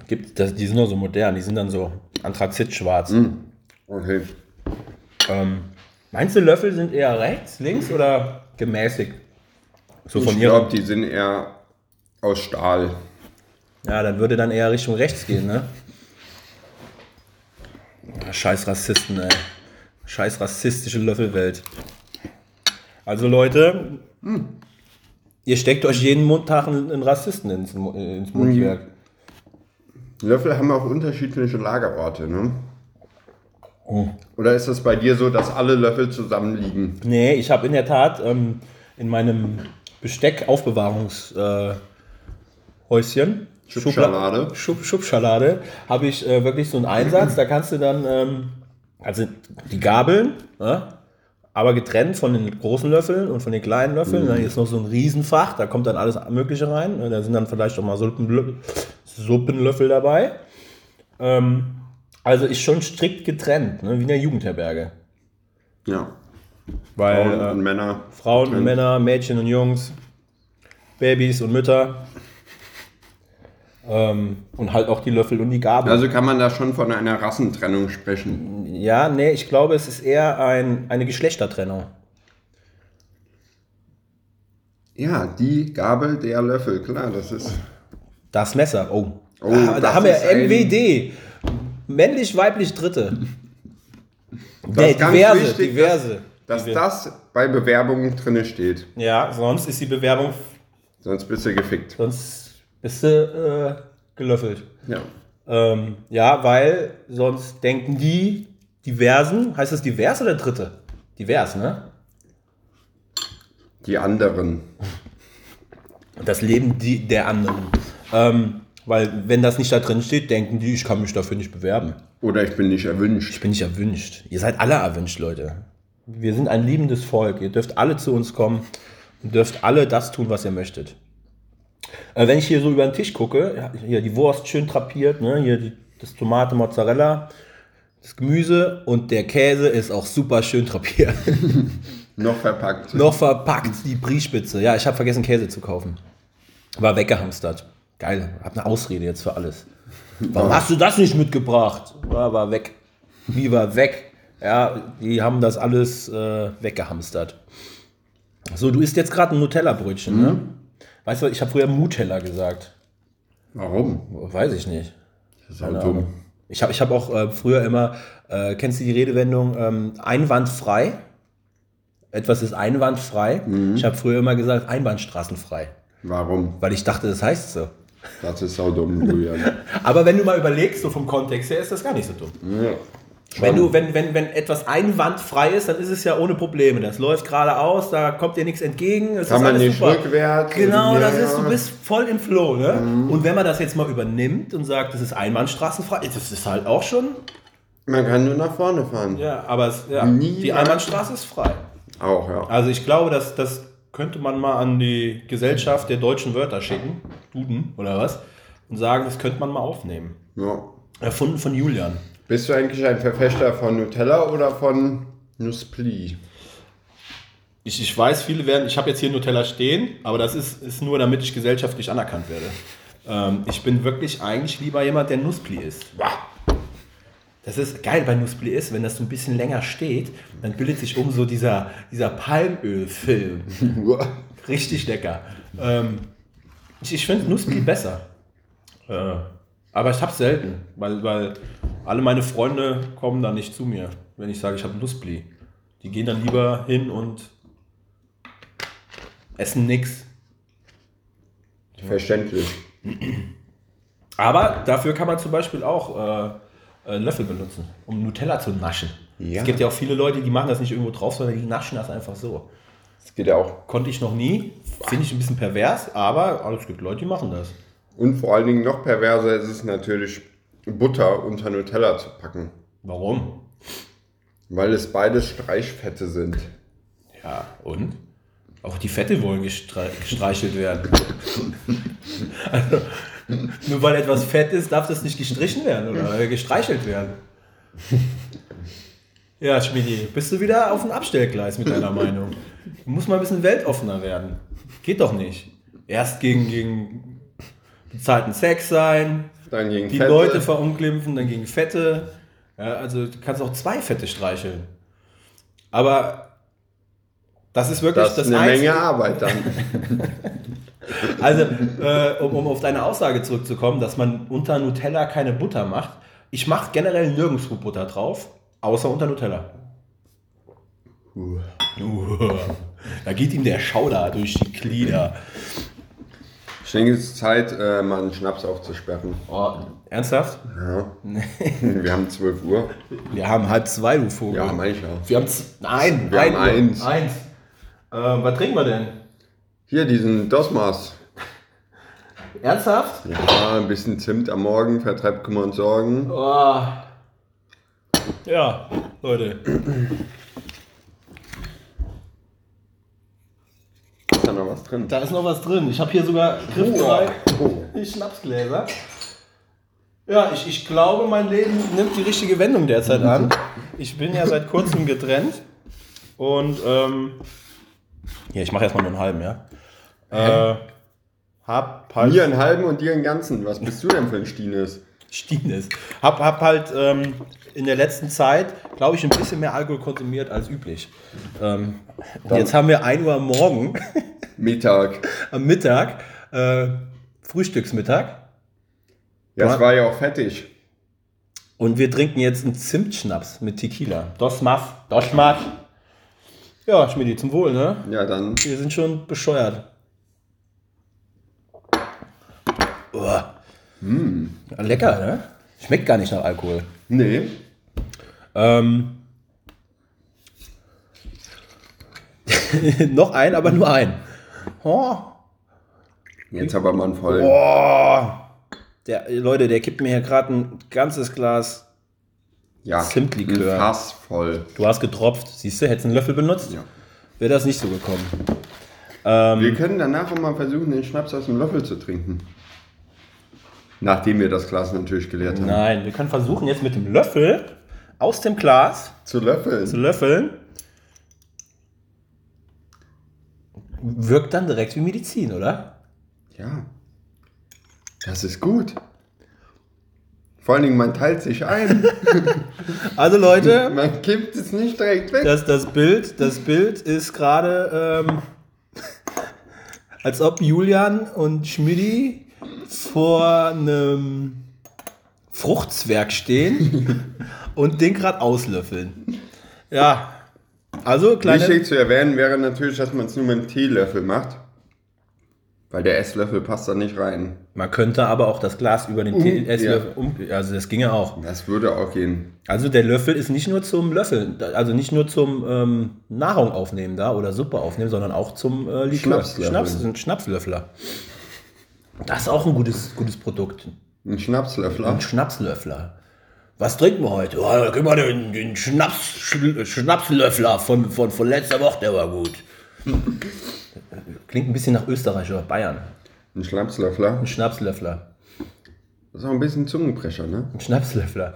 Speaker 1: Gibt, das, die sind nur so modern, die sind dann so anthrazitschwarz.
Speaker 2: Okay.
Speaker 1: Ähm, Meinst du, Löffel sind eher rechts, links oder gemäßigt? So von
Speaker 2: ich glaube, die sind eher aus Stahl.
Speaker 1: Ja, dann würde dann eher Richtung rechts gehen, ne? Scheiß Rassisten, ey. Scheiß rassistische Löffelwelt. Also Leute, ihr steckt euch jeden Mundtag einen, Rassisten ins, äh, ins Mundwerk.
Speaker 2: Löffel haben auch unterschiedliche Lagerorte, ne?
Speaker 1: Oh.
Speaker 2: Oder ist das bei dir so, dass alle Löffel zusammenliegen?
Speaker 1: Nee, ich habe in der Tat ähm, in meinem Besteck-Aufbewahrungshäuschen, äh,
Speaker 2: Schubschalade.
Speaker 1: Schub, Schubschalade, habe ich äh, wirklich so einen Einsatz. Da kannst du dann, ähm, also die Gabeln, ne? aber getrennt von den großen Löffeln und von den kleinen Löffeln. Dann ist noch so ein Riesenfach, da kommt dann alles Mögliche rein. Ne? Da sind dann vielleicht auch mal Suppenlö Suppenlöffel dabei. Ähm, also ist schon strikt getrennt, ne? wie in der Jugendherberge.
Speaker 2: Ja.
Speaker 1: Weil,
Speaker 2: Frauen
Speaker 1: äh,
Speaker 2: und Männer.
Speaker 1: Frauen und. Männer, Mädchen und Jungs, Babys und Mütter. Ähm, und halt auch die Löffel und die Gabel.
Speaker 2: Also kann man da schon von einer Rassentrennung sprechen.
Speaker 1: ja, nee, ich glaube, es ist eher ein, eine Geschlechtertrennung.
Speaker 2: Ja, die Gabel, der Löffel, klar, das ist.
Speaker 1: Das Messer, oh.
Speaker 2: Oh,
Speaker 1: ah, da haben wir MWD. Männlich, weiblich, dritte. Nee, diverse,
Speaker 2: wichtig,
Speaker 1: diverse.
Speaker 2: Dass
Speaker 1: Diver-
Speaker 2: das bei Bewerbungen drinne steht.
Speaker 1: Ja, sonst ist die Bewerbung,
Speaker 2: Sonst bist du gefickt.
Speaker 1: sonst bist du äh, gelöffelt.
Speaker 2: Ja.
Speaker 1: Ähm, ja, weil sonst denken die diversen, heißt das divers oder dritte? Divers, ne?
Speaker 2: Die anderen.
Speaker 1: Das Leben die, der anderen. Ähm, weil wenn das nicht da drin steht, denken die, ich kann mich dafür nicht bewerben.
Speaker 2: Oder ich bin nicht erwünscht.
Speaker 1: Ich bin nicht erwünscht. Ihr seid alle erwünscht, Leute. Wir sind ein liebendes Volk. Ihr dürft alle zu uns kommen und dürft alle das tun, was ihr möchtet. Äh, wenn ich hier so über den Tisch gucke, ja, hier die Wurst schön drapiert, ne? hier die, das Tomate, Mozzarella, das Gemüse und der Käse ist auch super schön drapiert.
Speaker 2: Noch verpackt.
Speaker 1: Noch verpackt die Briespitze. Ja, ich habe vergessen, Käse zu kaufen. War weggehamstert. Geil, hab eine Ausrede jetzt für alles. Warum hast du das nicht mitgebracht? War, war weg. Wie war weg? Ja, die haben das alles äh, weggehamstert. So, du isst jetzt gerade ein Nutella-Brötchen, ne? Weißt du, ich habe früher Mutella gesagt.
Speaker 2: Warum?
Speaker 1: Weiß ich nicht.
Speaker 2: Das ist auch dumm.
Speaker 1: Ich habe ich hab auch äh, früher immer, äh, kennst du die Redewendung, ähm, einwandfrei? Etwas ist einwandfrei. Ich habe früher immer gesagt, einbahnstraßenfrei.
Speaker 2: Warum?
Speaker 1: Weil ich dachte, das heißt so.
Speaker 2: Das ist auch dumm, Julian.
Speaker 1: Aber wenn du mal überlegst, so vom Kontext her, ist das gar nicht so dumm.
Speaker 2: ja.
Speaker 1: Wenn, du, wenn, wenn, wenn etwas einwandfrei ist, dann ist es ja ohne Probleme. Das läuft geradeaus, da kommt dir nichts entgegen. Es
Speaker 2: Kann
Speaker 1: ist
Speaker 2: man nicht
Speaker 1: super.
Speaker 2: rückwärts.
Speaker 1: Genau, das ist.
Speaker 2: Mhm.
Speaker 1: du bist voll im Flow. Ne? Und wenn man das jetzt mal übernimmt und sagt, das ist einbahnstraßenfrei, das ist halt auch schon.
Speaker 2: Man kann nur nach vorne fahren.
Speaker 1: Ja, aber es, ja,
Speaker 2: Nie
Speaker 1: die Einbahnstraße ist frei.
Speaker 2: Auch, ja.
Speaker 1: Also ich glaube, dass das könnte man mal an die Gesellschaft der deutschen Wörter schicken, Duden oder was, und sagen, das könnte man mal aufnehmen.
Speaker 2: ja.
Speaker 1: Erfunden von Julian.
Speaker 2: Bist du eigentlich ein Verfechter von Nutella oder von Nuspli?
Speaker 1: Ich, ich weiß, viele werden, ich habe jetzt hier Nutella stehen, aber das ist, ist nur, damit ich gesellschaftlich anerkannt werde. Ähm, ich bin wirklich eigentlich lieber jemand, der Nuspli isst. Das ist geil bei Nuspli ist, wenn das so ein bisschen länger steht, dann bildet sich um so dieser, dieser Palmölfilm. Richtig lecker. Ähm, ich ich finde Nuspli besser. Äh, aber ich hab's selten, weil, weil alle meine Freunde kommen dann nicht zu mir, wenn ich sage, ich habe Nuspli. Die gehen dann lieber hin und essen nix.
Speaker 2: Verständlich.
Speaker 1: Aber dafür kann man zum Beispiel auch äh, äh, Löffel benutzen, um Nutella zu naschen.
Speaker 2: Ja.
Speaker 1: Es gibt ja auch viele Leute, die machen das nicht irgendwo drauf, sondern die naschen das einfach so.
Speaker 2: Das geht ja auch.
Speaker 1: Konnte ich noch nie. Finde ich ein bisschen pervers, aber es gibt Leute, die machen das.
Speaker 2: Und vor allen Dingen noch perverser ist es natürlich, Butter unter Nutella zu packen.
Speaker 1: Warum?
Speaker 2: Weil es beides Streichfette sind.
Speaker 1: Ja, und? Auch die Fette wollen gestre gestreichelt werden. also, nur weil etwas fett ist, darf das nicht gestrichen werden oder gestreichelt werden. Ja, Schmidi, bist du wieder auf dem Abstellgleis mit deiner Meinung? Du musst mal ein bisschen weltoffener werden. Geht doch nicht. Erst gegen, gegen bezahlten Sex sein,
Speaker 2: Dann gegen
Speaker 1: die
Speaker 2: Fette.
Speaker 1: Leute verunglimpfen, dann gegen Fette. Ja, also du kannst auch zwei Fette streicheln. Aber das ist wirklich
Speaker 2: Das ist eine
Speaker 1: Einzige-
Speaker 2: Menge Arbeit dann.
Speaker 1: Also, äh, um, um auf deine Aussage zurückzukommen, dass man unter Nutella keine Butter macht. Ich mache generell nirgendwo Butter drauf, außer unter Nutella.
Speaker 2: Uh.
Speaker 1: Da geht ihm der Schauder durch die Glieder.
Speaker 2: Ich denke, es ist Zeit, äh, mal einen Schnaps aufzusperren.
Speaker 1: Oh, ernsthaft?
Speaker 2: Ja. Wir haben 12 Uhr.
Speaker 1: Wir haben halb zwei, du Vogel.
Speaker 2: Ja, meine ich auch.
Speaker 1: Wir haben nein,
Speaker 2: Wir haben eins.
Speaker 1: Eins. Äh, was trinken wir denn?
Speaker 2: Hier, diesen Dosmas.
Speaker 1: Ernsthaft?
Speaker 2: Ja, ein bisschen Zimt am Morgen, vertreibt Kummer und Sorgen.
Speaker 1: Oh. Ja, Leute.
Speaker 2: Ist da noch was drin?
Speaker 1: Da ist noch was drin. Ich habe hier sogar griffbereit
Speaker 2: Oh.
Speaker 1: die Schnapsgläser. Ja, ich, ich glaube, mein Leben nimmt die richtige Wendung derzeit an. Ich bin ja seit kurzem getrennt. Und, ähm, hier, ich mache erstmal nur einen halben, ja. Äh, hab halt.
Speaker 2: Mir einen halben und dir einen ganzen. Was bist du denn für ein Stines?
Speaker 1: Stines. Hab, hab halt ähm, in der letzten Zeit, glaube ich, ein bisschen mehr Alkohol konsumiert als üblich. Ähm, jetzt haben wir 1 Uhr am Morgen,
Speaker 2: Mittag.
Speaker 1: am Mittag, äh, Frühstücksmittag.
Speaker 2: Ja, es war ja auch fettig.
Speaker 1: Und wir trinken jetzt einen Zimtschnaps mit Tequila. Dos Mas, Dos Mas. Ja, Schmidi, zum Wohl, ne?
Speaker 2: Ja, dann.
Speaker 1: Wir sind schon bescheuert. Oh. Ja, Lecker, ne? Schmeckt gar nicht nach Alkohol.
Speaker 2: Nee.
Speaker 1: Ähm, noch ein, aber nur ein. Oh,
Speaker 2: Jetzt aber mal einen vollen.
Speaker 1: oh. Der, Leute, der kippt mir hier gerade ein ganzes Glas.
Speaker 2: Ja,
Speaker 1: Zimtlikör.
Speaker 2: Fass voll.
Speaker 1: Du hast getropft. Siehst du, hättest einen Löffel benutzt,
Speaker 2: Ja.
Speaker 1: wäre das nicht so gekommen. Ähm,
Speaker 2: Wir können danach auch mal versuchen, den Schnaps aus dem Löffel zu trinken. Nachdem wir das Glas natürlich geleert haben.
Speaker 1: Nein, wir können versuchen, jetzt mit dem Löffel aus dem Glas
Speaker 2: Zu löffeln.
Speaker 1: zu löffeln. Wirkt dann direkt wie Medizin, oder?
Speaker 2: Ja. Das ist gut. Vor allen Dingen, man teilt sich ein.
Speaker 1: Also Leute,
Speaker 2: man kippt es nicht direkt weg.
Speaker 1: Das, das, Bild, das Bild ist gerade, ähm, als ob Julian und Schmidti vor einem Fruchtzwerg stehen und den gerade auslöffeln. Ja, also kleine.
Speaker 2: Wichtig zu erwähnen wäre natürlich, dass man es nur mit einem Teelöffel macht. Weil der Esslöffel passt da nicht rein.
Speaker 1: Man könnte aber auch das Glas über den
Speaker 2: Um,
Speaker 1: Tee- Esslöffel um. Also das ginge auch.
Speaker 2: Das würde auch gehen.
Speaker 1: Also der Löffel ist nicht nur zum Löffeln, also nicht nur zum ähm, Nahrung aufnehmen da oder Suppe aufnehmen, sondern auch zum äh, Likör.
Speaker 2: Schnapslöffeln.
Speaker 1: Schnaps, ein Schnapslöffler. Das ist auch ein gutes, gutes Produkt.
Speaker 2: Ein Schnapslöffler.
Speaker 1: Ein Schnapslöffler. Was trinken wir heute? Oh, kriegen wir den, den Schnaps, Schnapslöffler von, von, von letzter Woche, der war gut. Klingt ein bisschen nach Österreich oder Bayern.
Speaker 2: Ein Schnapslöffler.
Speaker 1: Ein Schnapslöffler.
Speaker 2: Das ist auch ein bisschen Zungenbrecher, ne?
Speaker 1: Ein Schnapslöffler.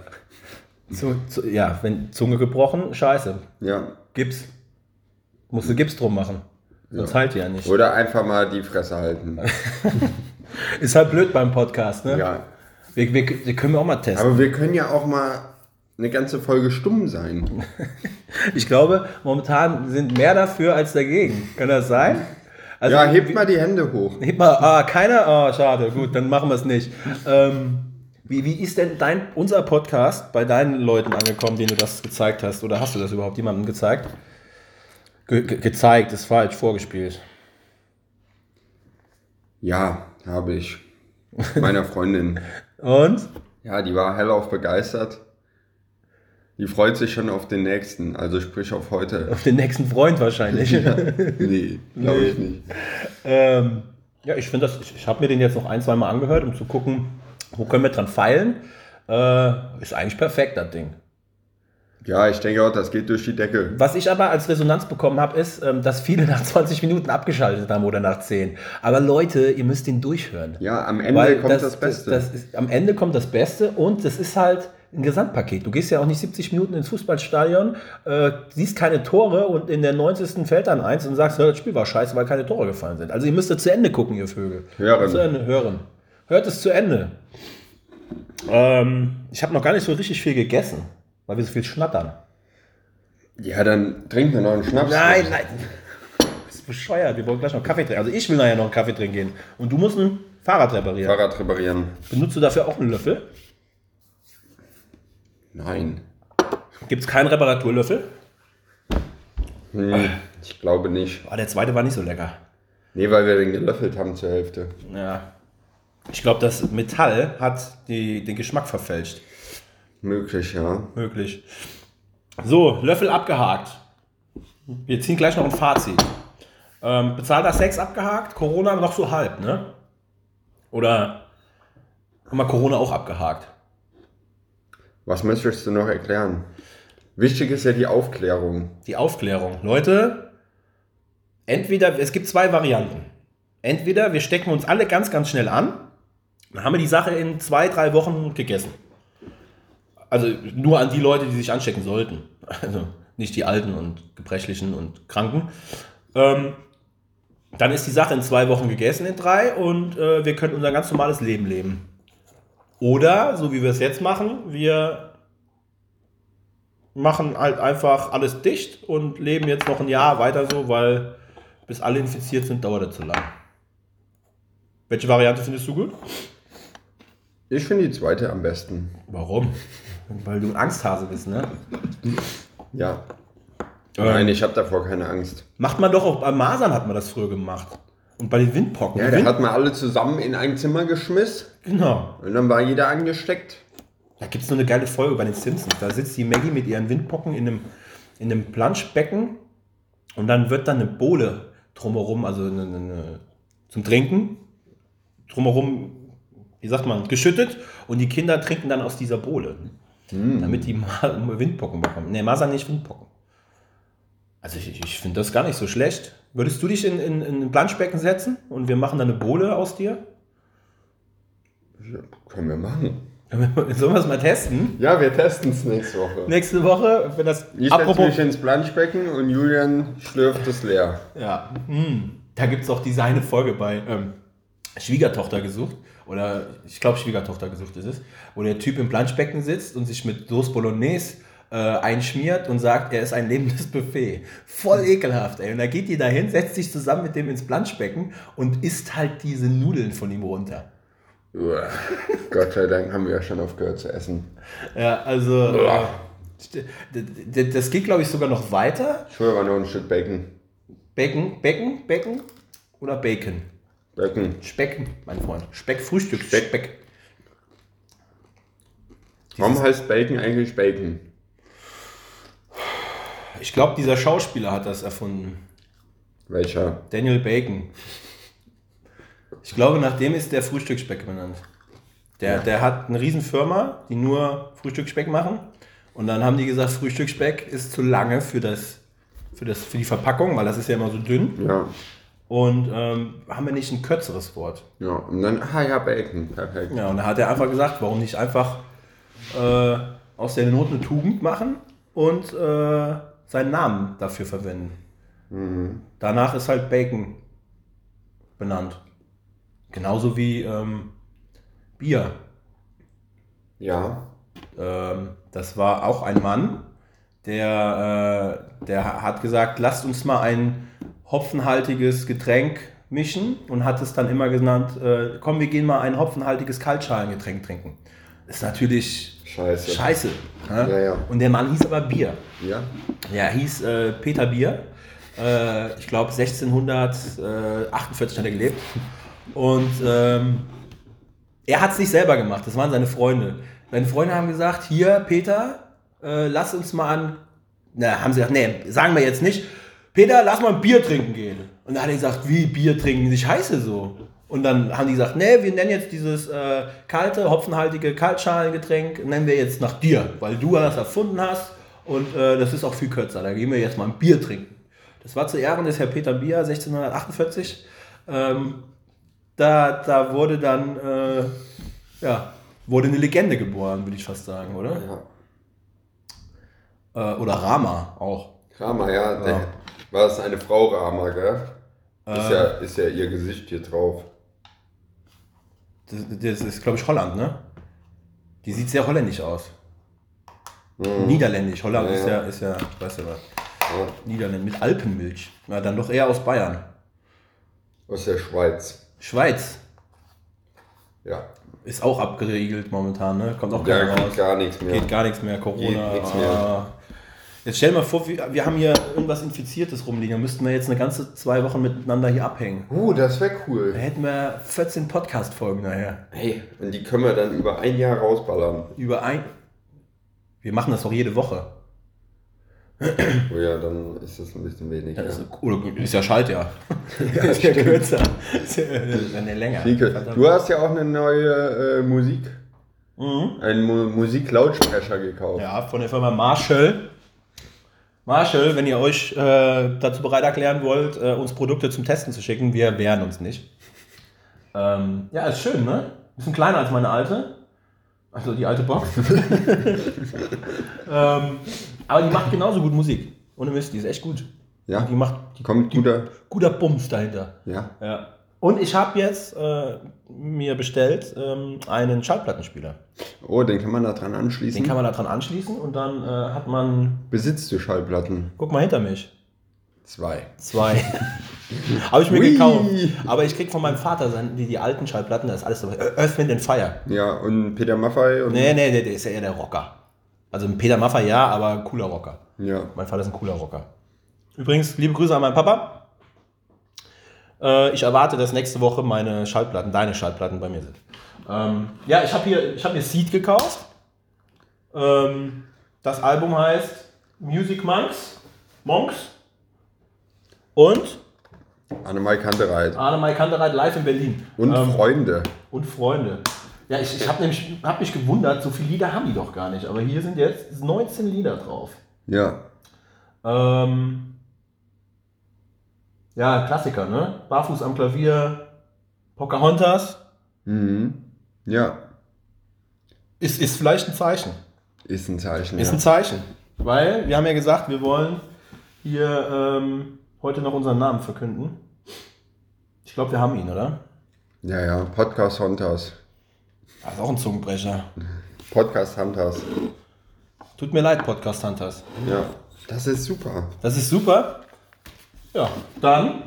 Speaker 1: Zu, zu, ja, wenn Zunge gebrochen, scheiße.
Speaker 2: Ja.
Speaker 1: Gips. Musst du Gips drum machen. Sonst halt ja nicht.
Speaker 2: Oder einfach mal die Fresse halten.
Speaker 1: Ist halt blöd beim Podcast, ne?
Speaker 2: Ja.
Speaker 1: Wir, wir, wir können wir auch mal testen.
Speaker 2: Aber wir können ja auch mal eine ganze Folge stumm sein.
Speaker 1: Ich glaube, momentan sind mehr dafür als dagegen. Kann das sein? Also,
Speaker 2: Ja, hebt mal die Hände hoch.
Speaker 1: Heb mal, ah, keiner? Ah, schade, gut, dann machen wir es nicht. Ähm, wie, wie ist denn dein, unser Podcast bei deinen Leuten angekommen, denen du das gezeigt hast? Oder hast du das überhaupt jemandem gezeigt? Ge ge gezeigt, ist falsch, vorgespielt.
Speaker 2: Ja, habe ich. Meiner Freundin.
Speaker 1: Und?
Speaker 2: Ja, die war hellauf begeistert. Die freut sich schon auf den nächsten, also sprich auf heute.
Speaker 1: Auf den nächsten Freund wahrscheinlich.
Speaker 2: Nee, glaube ich nicht.
Speaker 1: ähm, ja, ich finde das, ich, ich habe mir den jetzt noch ein, zwei Mal angehört, um zu gucken, wo können wir dran feilen. Äh, ist eigentlich perfekt, das Ding.
Speaker 2: Ja, ich denke auch, das geht durch die Decke.
Speaker 1: Was ich aber als Resonanz bekommen habe, ist, ähm, dass viele nach 20 Minuten abgeschaltet haben oder nach 10. Aber Leute, ihr müsst den durchhören.
Speaker 2: Ja, am Ende kommt das, Beste.
Speaker 1: Das, ist, am Ende kommt das Beste und das ist halt ein Gesamtpaket. Du gehst ja auch nicht 70 Minuten ins Fußballstadion, äh, siehst keine Tore und in der 90. fällt dann eins und sagst, das Spiel war scheiße, weil keine Tore gefallen sind. Also ihr müsst das zu Ende gucken, ihr Vögel.
Speaker 2: Hören.
Speaker 1: Zu Ende hören. Hört es zu Ende. Ähm, ich habe noch gar nicht so richtig viel gegessen, weil wir so viel schnattern.
Speaker 2: Ja, dann trinken wir noch einen Schnaps.
Speaker 1: Nein, nein. Das ist bescheuert. Wir wollen gleich noch Kaffee trinken. Also ich will nachher noch einen Kaffee trinken gehen. Und du musst ein Fahrrad reparieren.
Speaker 2: Fahrrad reparieren.
Speaker 1: Benutzt du dafür auch einen Löffel?
Speaker 2: Nein.
Speaker 1: Gibt es keinen Reparaturlöffel?
Speaker 2: Hm, ich glaube nicht.
Speaker 1: Oh, der zweite war nicht so lecker.
Speaker 2: Nee, weil wir den gelöffelt haben zur Hälfte.
Speaker 1: Ja. Ich glaube, das Metall hat die, den Geschmack verfälscht.
Speaker 2: Möglich, ja.
Speaker 1: Möglich. So, Löffel abgehakt. Wir ziehen gleich noch ein Fazit. Ähm, bezahlter Sex abgehakt, Corona noch so halb, ne? Oder haben wir Corona auch abgehakt?
Speaker 2: Was möchtest du noch erklären? Wichtig ist ja die Aufklärung.
Speaker 1: Die Aufklärung. Leute, entweder, es gibt zwei Varianten. Entweder wir stecken uns alle ganz, ganz schnell an, dann haben wir die Sache in zwei, drei Wochen gegessen. Also nur an die Leute, die sich anstecken sollten. Also nicht die Alten und Gebrechlichen und Kranken. Ähm, dann ist die Sache in zwei Wochen gegessen, in drei, und äh, wir können unser ganz normales Leben leben. Oder, so wie wir es jetzt machen, wir machen halt einfach alles dicht und leben jetzt noch ein Jahr weiter so, weil bis alle infiziert sind, dauert das zu lang. Welche Variante findest du gut?
Speaker 2: Ich finde die zweite am besten.
Speaker 1: Warum? Weil du ein Angsthase bist, ne?
Speaker 2: Ja. Nein, ich habe davor keine Angst.
Speaker 1: Macht man doch auch bei Masern hat man das früher gemacht. Und bei den Windpocken.
Speaker 2: Ja,
Speaker 1: Die
Speaker 2: der
Speaker 1: Wind-
Speaker 2: hat mal alle zusammen in ein Zimmer geschmissen
Speaker 1: genau.
Speaker 2: und dann war jeder angesteckt.
Speaker 1: Da gibt es so eine geile Folge bei den Simpsons. Da sitzt die Maggie mit ihren Windpocken in einem, in einem Planschbecken und dann wird dann eine Bohle drumherum, also eine, eine, zum Trinken, drumherum, wie sagt man, geschüttet und die Kinder trinken dann aus dieser Bohle. Damit die Ma Windpocken bekommen. Ne, Masern nicht Windpocken. Also ich, ich finde das gar nicht so schlecht. Würdest du dich in, in, in ein Planschbecken setzen und wir machen dann eine Bohle aus dir?
Speaker 2: Ja, können wir machen.
Speaker 1: Sollen wir es mal testen?
Speaker 2: Ja, wir testen es nächste Woche.
Speaker 1: Nächste Woche, wenn das.
Speaker 2: Ich setze mich ins Planschbecken und Julian schlürft es leer.
Speaker 1: Ja, hm. da gibt es auch diese eine Folge bei ähm, Schwiegertochter gesucht. Oder ich glaube, Schwiegertochter gesucht ist es. Wo der Typ im Planschbecken sitzt und sich mit Sauce Bolognese äh, einschmiert und sagt, er ist ein lebendes Buffet. Voll ekelhaft, ey. Und da geht die dahin, setzt sich zusammen mit dem ins Planschbecken und isst halt diese Nudeln von ihm runter.
Speaker 2: Uah. Gott sei Dank haben wir ja schon aufgehört zu essen.
Speaker 1: Ja, also. Äh, d- d- das geht, glaube ich, sogar noch weiter.
Speaker 2: Früher war noch ein Stück Bacon.
Speaker 1: Becken, Becken, Becken oder Bacon?
Speaker 2: Bacon.
Speaker 1: Speck, mein Freund. Speck, Frühstück,
Speaker 2: Speck.
Speaker 1: Speck.
Speaker 2: Warum heißt Bacon eigentlich Bacon?
Speaker 1: Ich glaube, dieser Schauspieler hat das erfunden.
Speaker 2: Welcher?
Speaker 1: Daniel Bacon. Ich glaube, nach dem ist der Frühstücksspeck benannt. Der, der hat eine Riesenfirma, die nur Frühstücksspeck machen. Und dann haben die gesagt, Frühstücksspeck ist zu lange für, das, für, das, für die Verpackung, weil das ist ja immer so dünn.
Speaker 2: Ja.
Speaker 1: Und ähm, haben wir nicht ein kürzeres Wort.
Speaker 2: Ja, und dann, ah ja, Bacon. Perfekt.
Speaker 1: Ja, und da hat er einfach gesagt, warum nicht einfach äh, aus der Not eine Tugend machen und äh, seinen Namen dafür verwenden. Danach ist halt Bacon benannt. Genauso wie ähm, Bier.
Speaker 2: Ja.
Speaker 1: Ähm, das war auch ein Mann, der, äh, der hat gesagt, lasst uns mal ein hopfenhaltiges Getränk mischen und hat es dann immer genannt, äh, komm, wir gehen mal ein hopfenhaltiges Kaltschalengetränk trinken. ist natürlich
Speaker 2: Scheiße.
Speaker 1: scheiße. ne?
Speaker 2: Ja, ja.
Speaker 1: Und der Mann hieß aber Bier.
Speaker 2: Ja.
Speaker 1: Ja, hieß äh, Peter Bier. Äh, ich glaube 1648 hat er gelebt. Und ähm, er hat es nicht selber gemacht, das waren seine Freunde. Seine Freunde haben gesagt, hier Peter, äh, lass uns mal an, na, haben sie gesagt, nee, sagen wir jetzt nicht, Peter, lass mal ein Bier trinken gehen. Und dann hat er gesagt, wie Bier trinken, ich heiße so. Und dann haben die gesagt, nee, wir nennen jetzt dieses äh, kalte, hopfenhaltige Kaltschalengetränk, nennen wir jetzt nach dir, weil du das erfunden hast und äh, das ist auch viel kürzer. Da gehen wir jetzt mal ein Bier trinken. Das war zu Ehren des Herr Peter Bier 1648. Ähm, da, da wurde dann, äh, ja, wurde eine Legende geboren, würde ich fast sagen, oder?
Speaker 2: ja.
Speaker 1: Äh, oder Rama auch.
Speaker 2: Rama, ja.
Speaker 1: Ja.
Speaker 2: Der, war das eine Frau Rama, gell? Ist,
Speaker 1: Äh.
Speaker 2: ja, ist ja ihr Gesicht hier drauf.
Speaker 1: Das, das ist, glaube ich, Holland, ne? Die sieht sehr holländisch aus. Niederländisch. Holland
Speaker 2: Ja,
Speaker 1: ist,
Speaker 2: ja.
Speaker 1: ja, ist ja, weißt du was. Niederländisch mit Alpenmilch. Na, dann doch eher aus Bayern.
Speaker 2: Aus der Schweiz.
Speaker 1: Schweiz
Speaker 2: Ja.
Speaker 1: ist auch abgeriegelt momentan, ne? Kommt auch
Speaker 2: geht
Speaker 1: raus.
Speaker 2: gar nichts mehr.
Speaker 1: Geht gar nichts mehr, Corona.
Speaker 2: Geht nichts mehr.
Speaker 1: Jetzt stell dir mal vor, wir, wir haben hier irgendwas Infiziertes rumliegen. Dann müssten wir jetzt eine ganze zwei Wochen miteinander hier abhängen.
Speaker 2: Uh, das wäre
Speaker 1: Da
Speaker 2: cool.
Speaker 1: hätten wir 14 Podcast-Folgen nachher.
Speaker 2: Hey, und die können wir dann über ein Jahr rausballern.
Speaker 1: Über ein. Wir machen das doch jede Woche.
Speaker 2: Oh ja, dann ist das ein bisschen weniger.
Speaker 1: Ja, ist, oder ist ja Schaltjahr. ist ja kürzer. Ist ja, ist ja länger. Verdammt.
Speaker 2: du hast ja auch eine neue äh, Musik,
Speaker 1: Mhm.
Speaker 2: einen Mu Musiklautsprecher gekauft.
Speaker 1: Ja, von der Firma Marshall. Marshall, wenn ihr euch äh, dazu bereit erklären wollt, äh, uns Produkte zum Testen zu schicken, wir wehren uns nicht. Ähm, ja, ist schön, ne? Bisschen kleiner als meine alte. Also die alte Box. ähm, aber die macht genauso gut Musik. Ohne Mist, die ist echt gut.
Speaker 2: Ja?
Speaker 1: Die macht die,
Speaker 2: Kommt guter.
Speaker 1: guter Bums dahinter.
Speaker 2: Ja.
Speaker 1: Ja. Und ich habe jetzt äh, mir bestellt ähm, einen Schallplattenspieler.
Speaker 2: Oh, den kann man da dran anschließen.
Speaker 1: Den kann man da dran anschließen und dann äh, hat man.
Speaker 2: Besitzt du Schallplatten?
Speaker 1: Guck mal hinter mich.
Speaker 2: Zwei.
Speaker 1: Zwei. Habe ich mir
Speaker 2: Ui.
Speaker 1: gekauft. Aber ich krieg von meinem Vater die, die alten Schallplatten, da ist alles dabei. Earth, Wind and Fire.
Speaker 2: Ja, und Peter Maffay und.
Speaker 1: Nee, nee, der, der ist ja eher der Rocker. Also ein Peter Maffay ja, aber cooler Rocker.
Speaker 2: Ja.
Speaker 1: Mein Vater ist ein cooler Rocker. Übrigens, liebe Grüße an meinen Papa. Äh, ich erwarte, dass nächste Woche meine Schallplatten, deine Schallplatten bei mir sind. Ähm, ja, ich habe hier, ich habe mir Seed gekauft. Ähm, das Album heißt Music Monks. Monks. Und
Speaker 2: Annemai Kantereit.
Speaker 1: Arne Kantereit live in Berlin.
Speaker 2: Und
Speaker 1: Ähm,
Speaker 2: Freunde.
Speaker 1: und Freunde. Ja, ich, ich habe nämlich hab mich gewundert, so viele Lieder haben die doch gar nicht. Aber hier sind jetzt 19 Lieder drauf.
Speaker 2: Ja.
Speaker 1: Ähm, ja, Klassiker, ne? Barfuß am Klavier, Pocahontas.
Speaker 2: Mhm. Ja.
Speaker 1: Ist, ist vielleicht ein Zeichen.
Speaker 2: Ist ein Zeichen.
Speaker 1: Ist
Speaker 2: ja.
Speaker 1: ein Zeichen. Weil wir haben ja gesagt, wir wollen hier ähm, heute noch unseren Namen verkünden. Ich glaube, wir haben ihn, oder?
Speaker 2: ja, ja. Podcast Hunters.
Speaker 1: Das ist auch ein Zungenbrecher.
Speaker 2: Podcast Hunters.
Speaker 1: Tut mir leid, Podcast Hunters.
Speaker 2: Ja. Das ist super.
Speaker 1: Das ist super. Ja, dann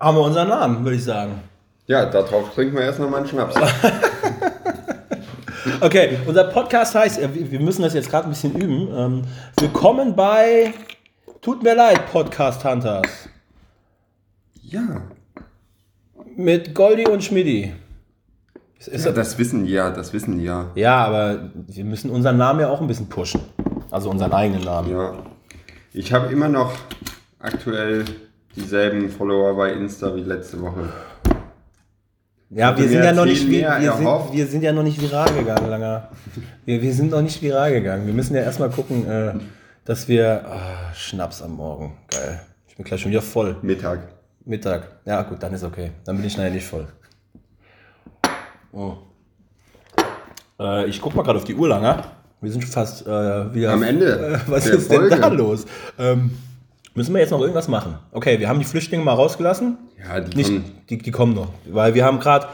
Speaker 1: haben wir unseren Namen, würde ich sagen.
Speaker 2: Ja, darauf trinken wir erst nochmal einen Schnaps.
Speaker 1: Okay, unser Podcast heißt, äh, wir müssen das jetzt gerade ein bisschen üben. Ähm, Willkommen bei Tut mir leid, Podcast Hunters.
Speaker 2: ja.
Speaker 1: Mit Goldi und Schmidti. Ist, ist
Speaker 2: ja. Das wissen die ja, das wissen die ja.
Speaker 1: ja, aber wir müssen unseren Namen ja auch ein bisschen pushen. Also unseren eigenen Namen.
Speaker 2: Ja. Ich habe immer noch aktuell dieselben Follower bei Insta wie letzte Woche.
Speaker 1: Ja, wir sind ja noch nicht, wir, wir, sind, wir sind ja noch nicht viral gegangen, Langer. Wir, wir sind noch nicht viral gegangen. Wir müssen ja erstmal gucken, äh, dass wir. ah, Schnaps am Morgen. Geil. Ich bin gleich schon wieder voll.
Speaker 2: Mittag.
Speaker 1: Mittag. Ja, gut, dann ist okay. Dann bin ich nachher nicht voll. Oh. Äh, ich guck mal gerade auf die Uhr, Langer. Wir sind schon fast äh, wieder.
Speaker 2: Am Ende
Speaker 1: Äh, was ist denn
Speaker 2: Folge.
Speaker 1: da los? Ähm, müssen wir jetzt noch irgendwas machen? Okay, wir haben die Flüchtlinge mal rausgelassen.
Speaker 2: Ja, die
Speaker 1: Nicht,
Speaker 2: kommen.
Speaker 1: die, die kommen noch. Weil wir haben gerade.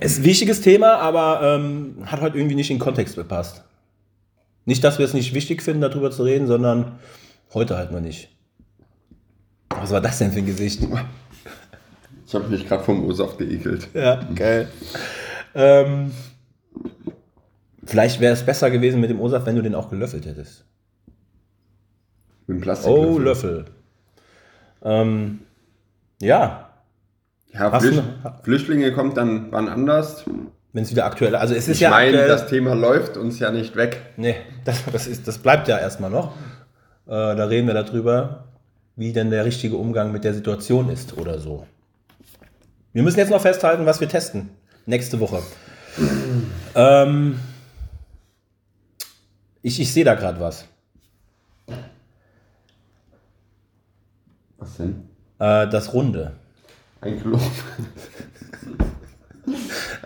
Speaker 1: Es ist ein wichtiges Thema, aber ähm, hat heute irgendwie nicht in den Kontext gepasst. Nicht, dass wir es nicht wichtig finden, darüber zu reden, sondern heute halt noch nicht. Was war das denn für ein Gesicht?
Speaker 2: Ich habe mich gerade vom O-Saft geekelt.
Speaker 1: Ja, geil. Ähm, vielleicht wäre es besser gewesen mit dem O-Saft, wenn du den auch gelöffelt hättest.
Speaker 2: Mit dem Plastik.
Speaker 1: Oh, Löffel. Ähm, ja,
Speaker 2: Ja, Flücht Flüchtlinge kommt dann wann anders.
Speaker 1: wenn es wieder aktuell Also es ist
Speaker 2: Ich
Speaker 1: ja
Speaker 2: meine, das Thema läuft uns ja nicht weg.
Speaker 1: nee, das, das, ist, das bleibt ja erstmal noch. Äh, da reden wir darüber, wie denn der richtige Umgang mit der Situation ist oder so. Wir müssen jetzt noch festhalten, was wir testen. Nächste Woche. ähm, ich ich sehe da gerade was.
Speaker 2: Was denn?
Speaker 1: Äh, das Runde.
Speaker 2: Ein Globus.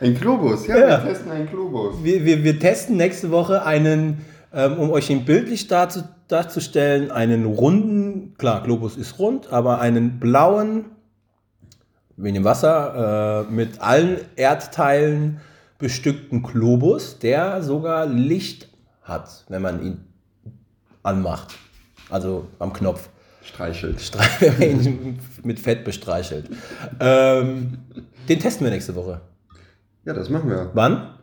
Speaker 2: ein Globus, ja,
Speaker 1: Ja.
Speaker 2: wir testen einen Globus.
Speaker 1: Wir, wir, wir testen nächste Woche einen, ähm, um euch ihn bildlich darzu, darzustellen, einen runden, klar, Globus ist rund, aber einen blauen, wie in dem Wasser, äh, mit allen Erdteilen bestückten Globus, der sogar Licht hat, wenn man ihn anmacht. Also am Knopf.
Speaker 2: Streichelt.
Speaker 1: Streich- wenn man ihn mit Fett bestreichelt. Ähm, den testen wir nächste Woche.
Speaker 2: Ja, das machen wir.
Speaker 1: Wann?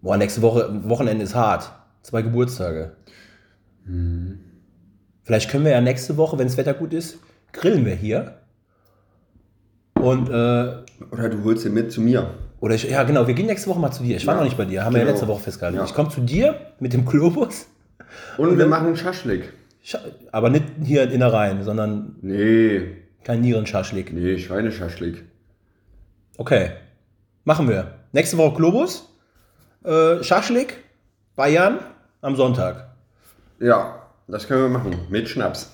Speaker 1: Boah, nächste Woche, Wochenende ist hart. Zwei Geburtstage. Vielleicht können wir ja nächste Woche, wenn das Wetter gut ist, grillen wir hier. Und, äh,
Speaker 2: Oder du holst ihn mit zu mir.
Speaker 1: Oder ich, ja genau, wir gehen nächste Woche mal zu dir. Ich war
Speaker 2: Ja,
Speaker 1: noch nicht bei dir, haben wir ja
Speaker 2: genau.
Speaker 1: letzte Woche festgehalten.
Speaker 2: Ja.
Speaker 1: Ich komme zu dir mit dem Globus,
Speaker 2: Und wir machen Schaschlik.
Speaker 1: Scha- aber nicht hier in Innereien, sondern
Speaker 2: Nee,
Speaker 1: kein Nierenschaschlik.
Speaker 2: nee, Schweineschaschlik.
Speaker 1: Okay, machen wir. Nächste Woche Globus, äh, Schaschlik, Bayern am Sonntag.
Speaker 2: Ja, das können wir machen. Mit Schnaps.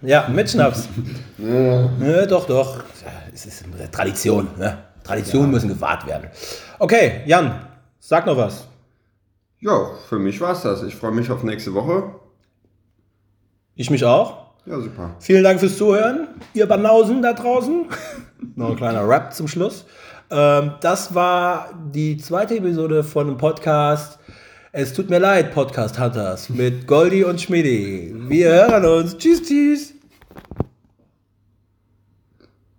Speaker 1: Ja, mit Schnaps. Ne, doch, doch. Ja, Es ist eine Tradition. Ne? Traditionen müssen gewahrt werden. Okay, Jan, sag noch was.
Speaker 2: Ja, für mich war's das. Ich freue mich auf nächste Woche.
Speaker 1: Ich mich auch.
Speaker 2: Ja, super.
Speaker 1: Vielen Dank fürs Zuhören, ihr Banausen da draußen. noch ein kleiner Rap zum Schluss. Ähm, das war die zweite Episode von dem Podcast. Es tut mir leid, Podcast Hunters mit Goldi und Schmidi. Wir hören uns. Tschüss, tschüss.